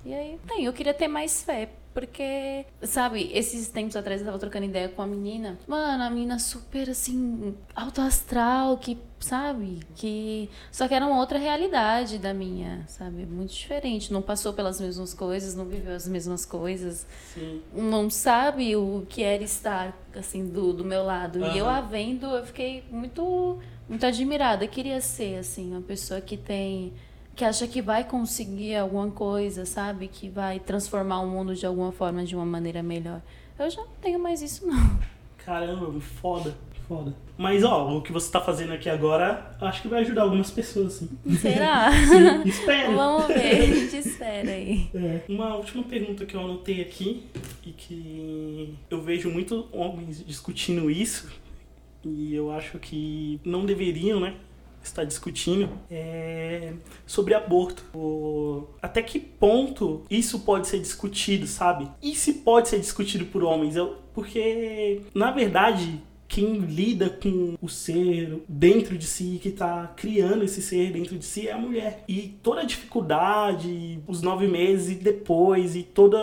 E aí, bem, eu queria ter mais fé. Porque, sabe, esses tempos atrás eu tava trocando ideia com a menina. Mano, a menina super assim, alto astral, que, sabe? Que. Só que era uma outra realidade da minha, sabe? Muito diferente. Não passou pelas mesmas coisas, não viveu as mesmas coisas Sim. não sabe o que era estar assim do, do meu lado. E eu a vendo, eu fiquei muito muito admirada. Eu queria ser assim, uma pessoa que tem que acha que vai conseguir alguma coisa, sabe? Que vai transformar o mundo de alguma forma, de uma maneira melhor. Eu já não tenho mais isso não. Caramba, foda, foda. Mas ó, o que você tá fazendo aqui agora, acho que vai ajudar algumas pessoas, sim. Será? Sim, espero. Vamos ver, a gente espera aí. É, uma última pergunta que eu anotei aqui e que eu vejo muito homens discutindo isso e eu acho que não deveriam, né? Estar discutindo é sobre aborto. O- até que ponto isso pode ser discutido, sabe? E se pode ser discutido por homens? Eu, porque, na verdade, quem lida com o ser dentro de si, que tá criando esse ser dentro de si, é a mulher. E toda a dificuldade, os nove meses e depois, e toda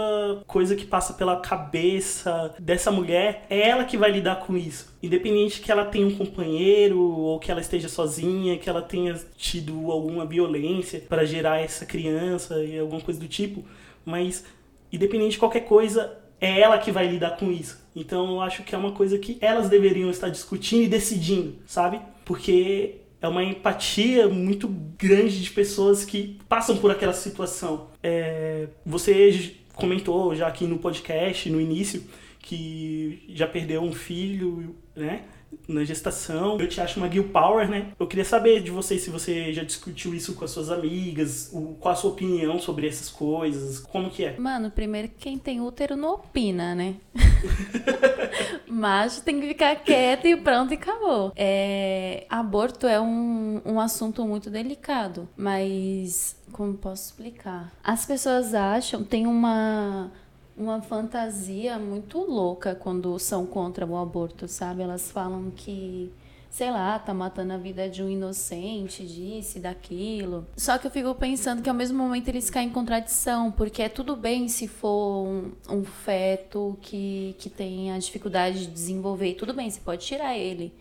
coisa que passa pela cabeça dessa mulher, é ela que vai lidar com isso. Independente que ela tenha um companheiro, ou que ela esteja sozinha, que ela tenha tido alguma violência para gerar essa criança e alguma coisa do tipo, mas independente de qualquer coisa, é ela que vai lidar com isso. Então eu acho que é uma coisa que elas deveriam estar discutindo e decidindo, sabe? Porque é uma empatia muito grande de pessoas que passam por aquela situação. É, você comentou já aqui no podcast, no início, que já perdeu um filho, né? Na gestação. Eu te acho uma Gil Power, né? Eu queria saber de você se você já discutiu isso com as suas amigas, o, qual a sua opinião sobre essas coisas, como que é? Mano, primeiro quem tem útero não opina, né? Macho tem que ficar quieto e pronto e acabou. É, aborto é um, um assunto muito delicado, mas como posso explicar? As pessoas acham, tem uma uma fantasia muito louca quando são contra o aborto, sabe? Elas falam que, sei lá, tá matando a vida de um inocente, disse, daquilo. Só que eu fico pensando que ao mesmo momento eles caem em contradição, porque é tudo bem se for um, um feto que, que tem a dificuldade de desenvolver, tudo bem, você pode tirar ele.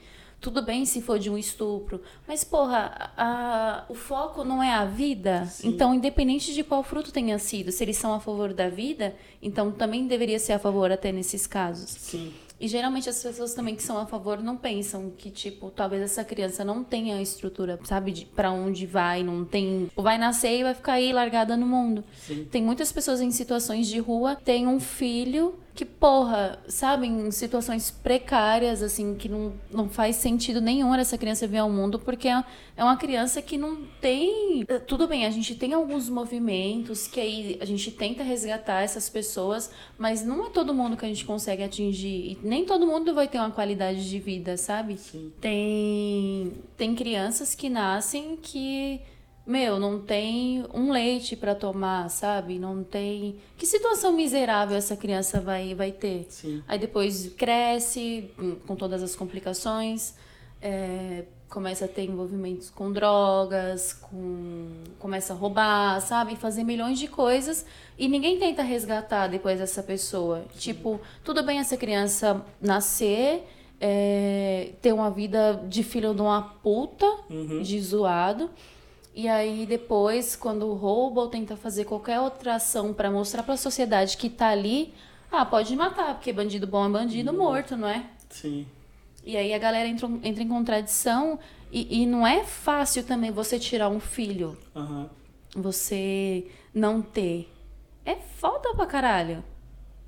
Tudo bem se for de um estupro, mas porra, a, o foco não é a vida. Sim. Então, independente de qual fruto tenha sido, se eles são a favor da vida, então também deveria ser a favor até nesses casos. Sim. E geralmente as pessoas também que são a favor não pensam que, tipo, talvez essa criança não tenha estrutura, sabe, para onde vai, não tem. Vai nascer e vai ficar aí largada no mundo. Sim. Tem muitas pessoas em situações de rua, tem um filho que, porra, sabe, em situações precárias, assim, que não, não faz sentido nenhum essa criança vir ao mundo, porque é, é uma criança que não tem. Eh, tudo bem, a gente tem alguns movimentos que aí a gente tenta resgatar essas pessoas, mas não é todo mundo que a gente consegue atingir. E nem todo mundo vai ter uma qualidade de vida, sabe? Sim. Tem, tem crianças que nascem que meu, não tem um leite para tomar, sabe? Não tem. Que situação miserável essa criança vai, vai ter? Sim. Aí depois cresce hum, com todas as complicações, é, começa a ter envolvimentos com drogas, com começa a roubar, sabe? Fazer milhões de coisas e ninguém tenta resgatar depois essa pessoa. Sim. Tipo, tudo bem essa criança nascer. É, ter uma vida de filho de uma puta, uhum. de zoado, e aí depois, quando rouba ou tenta fazer qualquer outra ação para mostrar para a sociedade que tá ali, ah, pode matar, porque bandido bom é bandido uhum. morto, não é? Sim. E aí a galera entra, entra em contradição e, e não é fácil também você tirar um filho. Uhum. Você não ter. É foda pra caralho.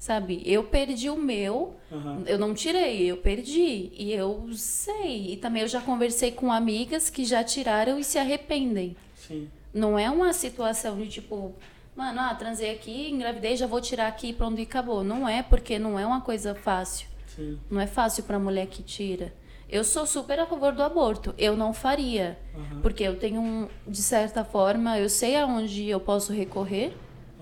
Sabe? Eu perdi o meu, uhum. eu não tirei, eu perdi. E eu sei. E também eu já conversei com amigas que já tiraram e se arrependem. Sim. Não é uma situação de tipo, mano, ah, transei aqui, engravidei, já vou tirar aqui, pronto e acabou. Não é, porque não é uma coisa fácil. Sim. Não é fácil pra mulher que tira. Eu sou super a favor do aborto. Eu não faria. Uhum. Porque eu tenho, um, de certa forma, eu sei aonde eu posso recorrer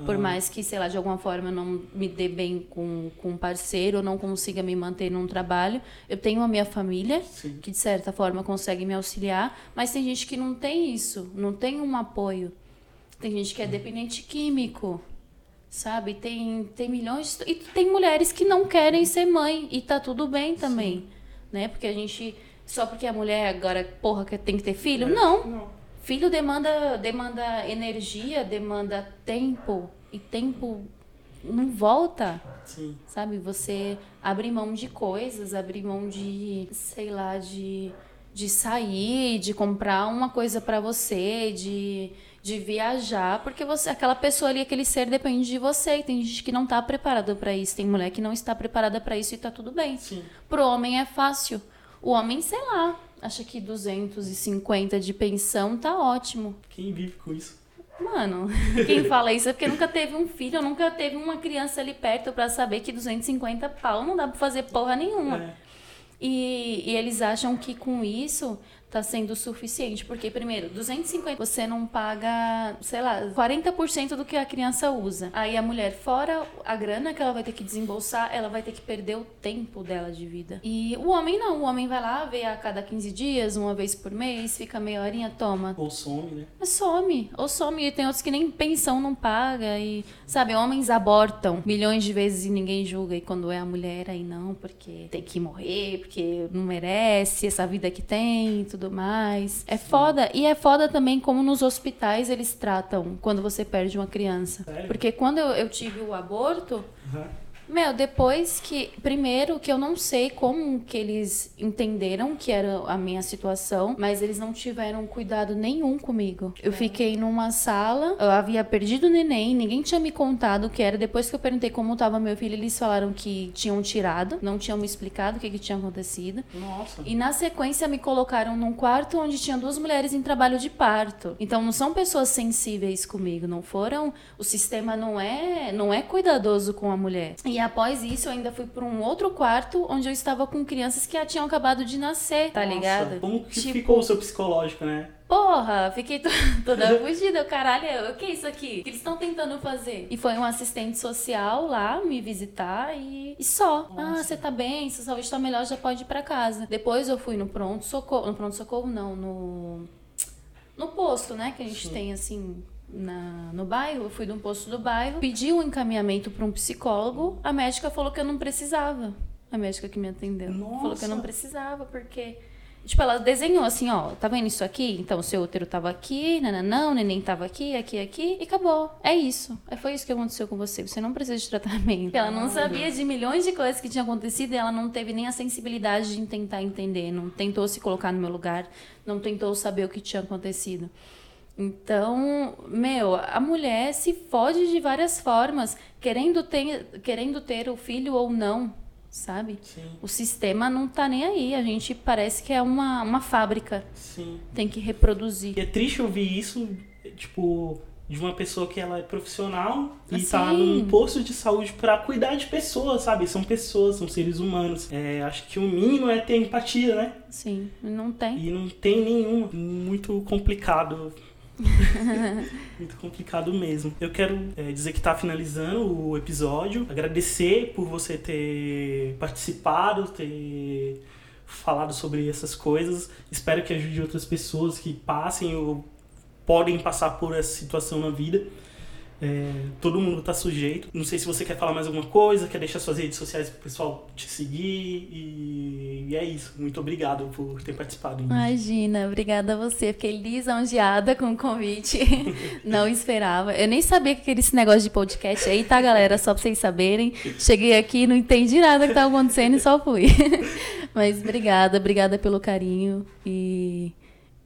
por mais que, sei lá, de alguma forma eu não me dê bem com, com um parceiro, ou não consiga me manter num trabalho, eu tenho a minha família, Sim. que de certa forma consegue me auxiliar, mas tem gente que não tem isso, não tem um apoio. Tem gente que é dependente químico, sabe? Tem, tem milhões. De... E tem mulheres que não querem ser mãe, e tá tudo bem também, Sim. né? Porque a gente. Só porque a mulher agora, porra, tem que ter filho? É. Não. não. Filho demanda, demanda energia, demanda tempo. E tempo não volta. Sim. Sabe? Você abrir mão de coisas, abrir mão de, sei lá, de, de sair, de comprar uma coisa para você, de, de viajar, porque você, aquela pessoa ali, aquele ser depende de você. E tem gente que não tá preparada para isso, tem mulher que não está preparada para isso e tá tudo bem. Sim. Pro homem é fácil. O homem, sei lá, acha que 250 de pensão tá ótimo. Quem vive com isso? Mano, quem fala isso é porque nunca teve um filho, nunca teve uma criança ali perto para saber que 250 pau não dá pra fazer porra nenhuma. É. E, e eles acham que com isso tá sendo suficiente. Porque, primeiro, 250 você não paga, sei lá, 40% do que a criança usa. Aí a mulher, fora a grana que ela vai ter que desembolsar, ela vai ter que perder o tempo dela de vida. E o homem não, o homem vai lá, vê a cada 15 dias, uma vez por mês, fica meia horinha, toma. Ou some, né? Some, ou some. E tem outros que nem pensão não paga. E, sabe, homens abortam milhões de vezes e ninguém julga. E quando é a mulher, aí não, porque tem que morrer, porque não merece essa vida que tem, tudo tudo mais. É foda. E é foda também como nos hospitais eles tratam quando você perde uma criança. Sério? Porque quando eu, eu tive o aborto, Uhum. Meu, depois que. Primeiro, que eu não sei como que eles entenderam que era a minha situação, mas eles não tiveram cuidado nenhum comigo. Eu fiquei numa sala, eu havia perdido o neném, ninguém tinha me contado o que era. Depois que eu perguntei como tava meu filho, eles falaram que tinham tirado, não tinham me explicado o que, que tinha acontecido. Nossa. E na sequência me colocaram num quarto onde tinha duas mulheres em trabalho de parto. Então não são pessoas sensíveis comigo, não foram. O sistema não é, não é cuidadoso com a mulher. E após isso eu ainda fui para um outro quarto onde eu estava com crianças que já tinham acabado de nascer, tá Nossa, ligado? Como que Tipo, ficou o seu psicológico, né? Porra, fiquei to- toda fugida. Eu, Caralho, o que é isso aqui? O que eles estão tentando fazer? E foi um assistente social lá me visitar e, e só. Ah, você tá bem, sua saúde tá melhor, já pode ir pra casa. Depois eu fui no pronto-socorro. No pronto-socorro, não, no. No posto, né? Que a gente tem assim. Na, no bairro, eu fui de um posto do bairro, pedi um encaminhamento para um psicólogo, a médica falou que eu não precisava. A médica que me atendeu. Falou que eu não Nossa. precisava, porque Tipo, ela desenhou assim, ó, tá vendo isso aqui? Então, o seu útero tava aqui, nananã, o neném tava aqui, aqui, aqui, e acabou. É isso. É, foi isso que aconteceu com você. Você não precisa de tratamento. Ela não sabia de milhões de coisas que tinham acontecido e ela não teve nem a sensibilidade de tentar entender. Não tentou se colocar no meu lugar, não tentou saber o que tinha acontecido. Então, meu, a mulher se fode de várias formas, querendo ter, querendo ter o filho ou não, sabe? Sim, O sistema não tá nem aí. A gente parece que é uma, uma fábrica. sim. Tem que reproduzir. E é triste ouvir isso, tipo, de uma pessoa que ela é profissional e tá Sim. num posto de saúde pra cuidar de pessoas, sabe? São pessoas, são seres humanos. É, acho que o mínimo é ter empatia, né? Sim, não tem. E não tem nenhuma. Muito complicado. Muito complicado mesmo. Eu quero é, dizer que tá finalizando o episódio. Agradecer por você ter participado, ter falado sobre essas coisas. Espero que ajude outras pessoas que passem ou podem passar por essa situação na vida. É, todo mundo tá sujeito. Não sei se você quer falar mais alguma coisa, quer deixar suas redes sociais pro pessoal te seguir. E, e é isso. Muito obrigado por ter participado. Imagina, obrigada a você. Fiquei lisonjeada com o convite. Não esperava. Eu nem sabia que era esse negócio de podcast aí, tá, galera? Só pra vocês saberem. Cheguei aqui, não entendi nada que tava acontecendo e só fui. Mas obrigada, obrigada pelo carinho. E,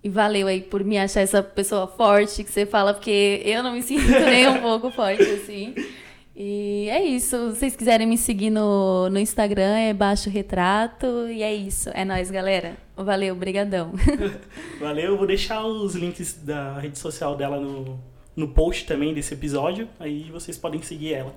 e valeu aí por me achar essa pessoa forte que você fala, porque eu não me sinto nem um pouco forte assim. E é isso. Se vocês quiserem me seguir no, no Instagram, é Baixo Retrato. E é isso. É nóis, galera. Valeu, brigadão. Valeu, eu vou deixar os links da rede social dela no, no post também desse episódio, aí vocês podem seguir ela.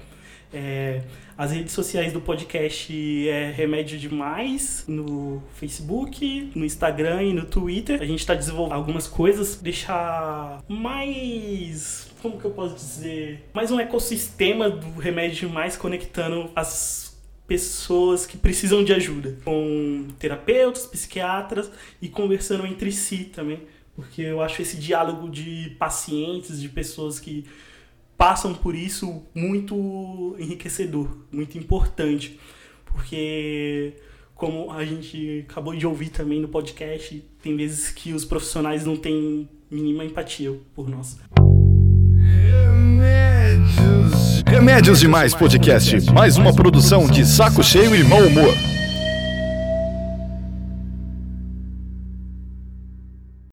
É, as redes sociais do podcast é Remédio Demais no Facebook, no Instagram e no Twitter. A gente está desenvolvendo algumas coisas, deixar mais. Como que eu posso dizer? Mais um ecossistema do Remédio Demais conectando as pessoas que precisam de ajuda, com terapeutas, psiquiatras e conversando entre si também, porque eu acho esse diálogo de pacientes, de pessoas que passam por isso muito enriquecedor, muito importante, porque como a gente acabou de ouvir também no podcast, tem vezes que os profissionais não têm mínima empatia por nós. Remédios Demais Podcast, mais uma produção de Saco Cheio e Mau Humor.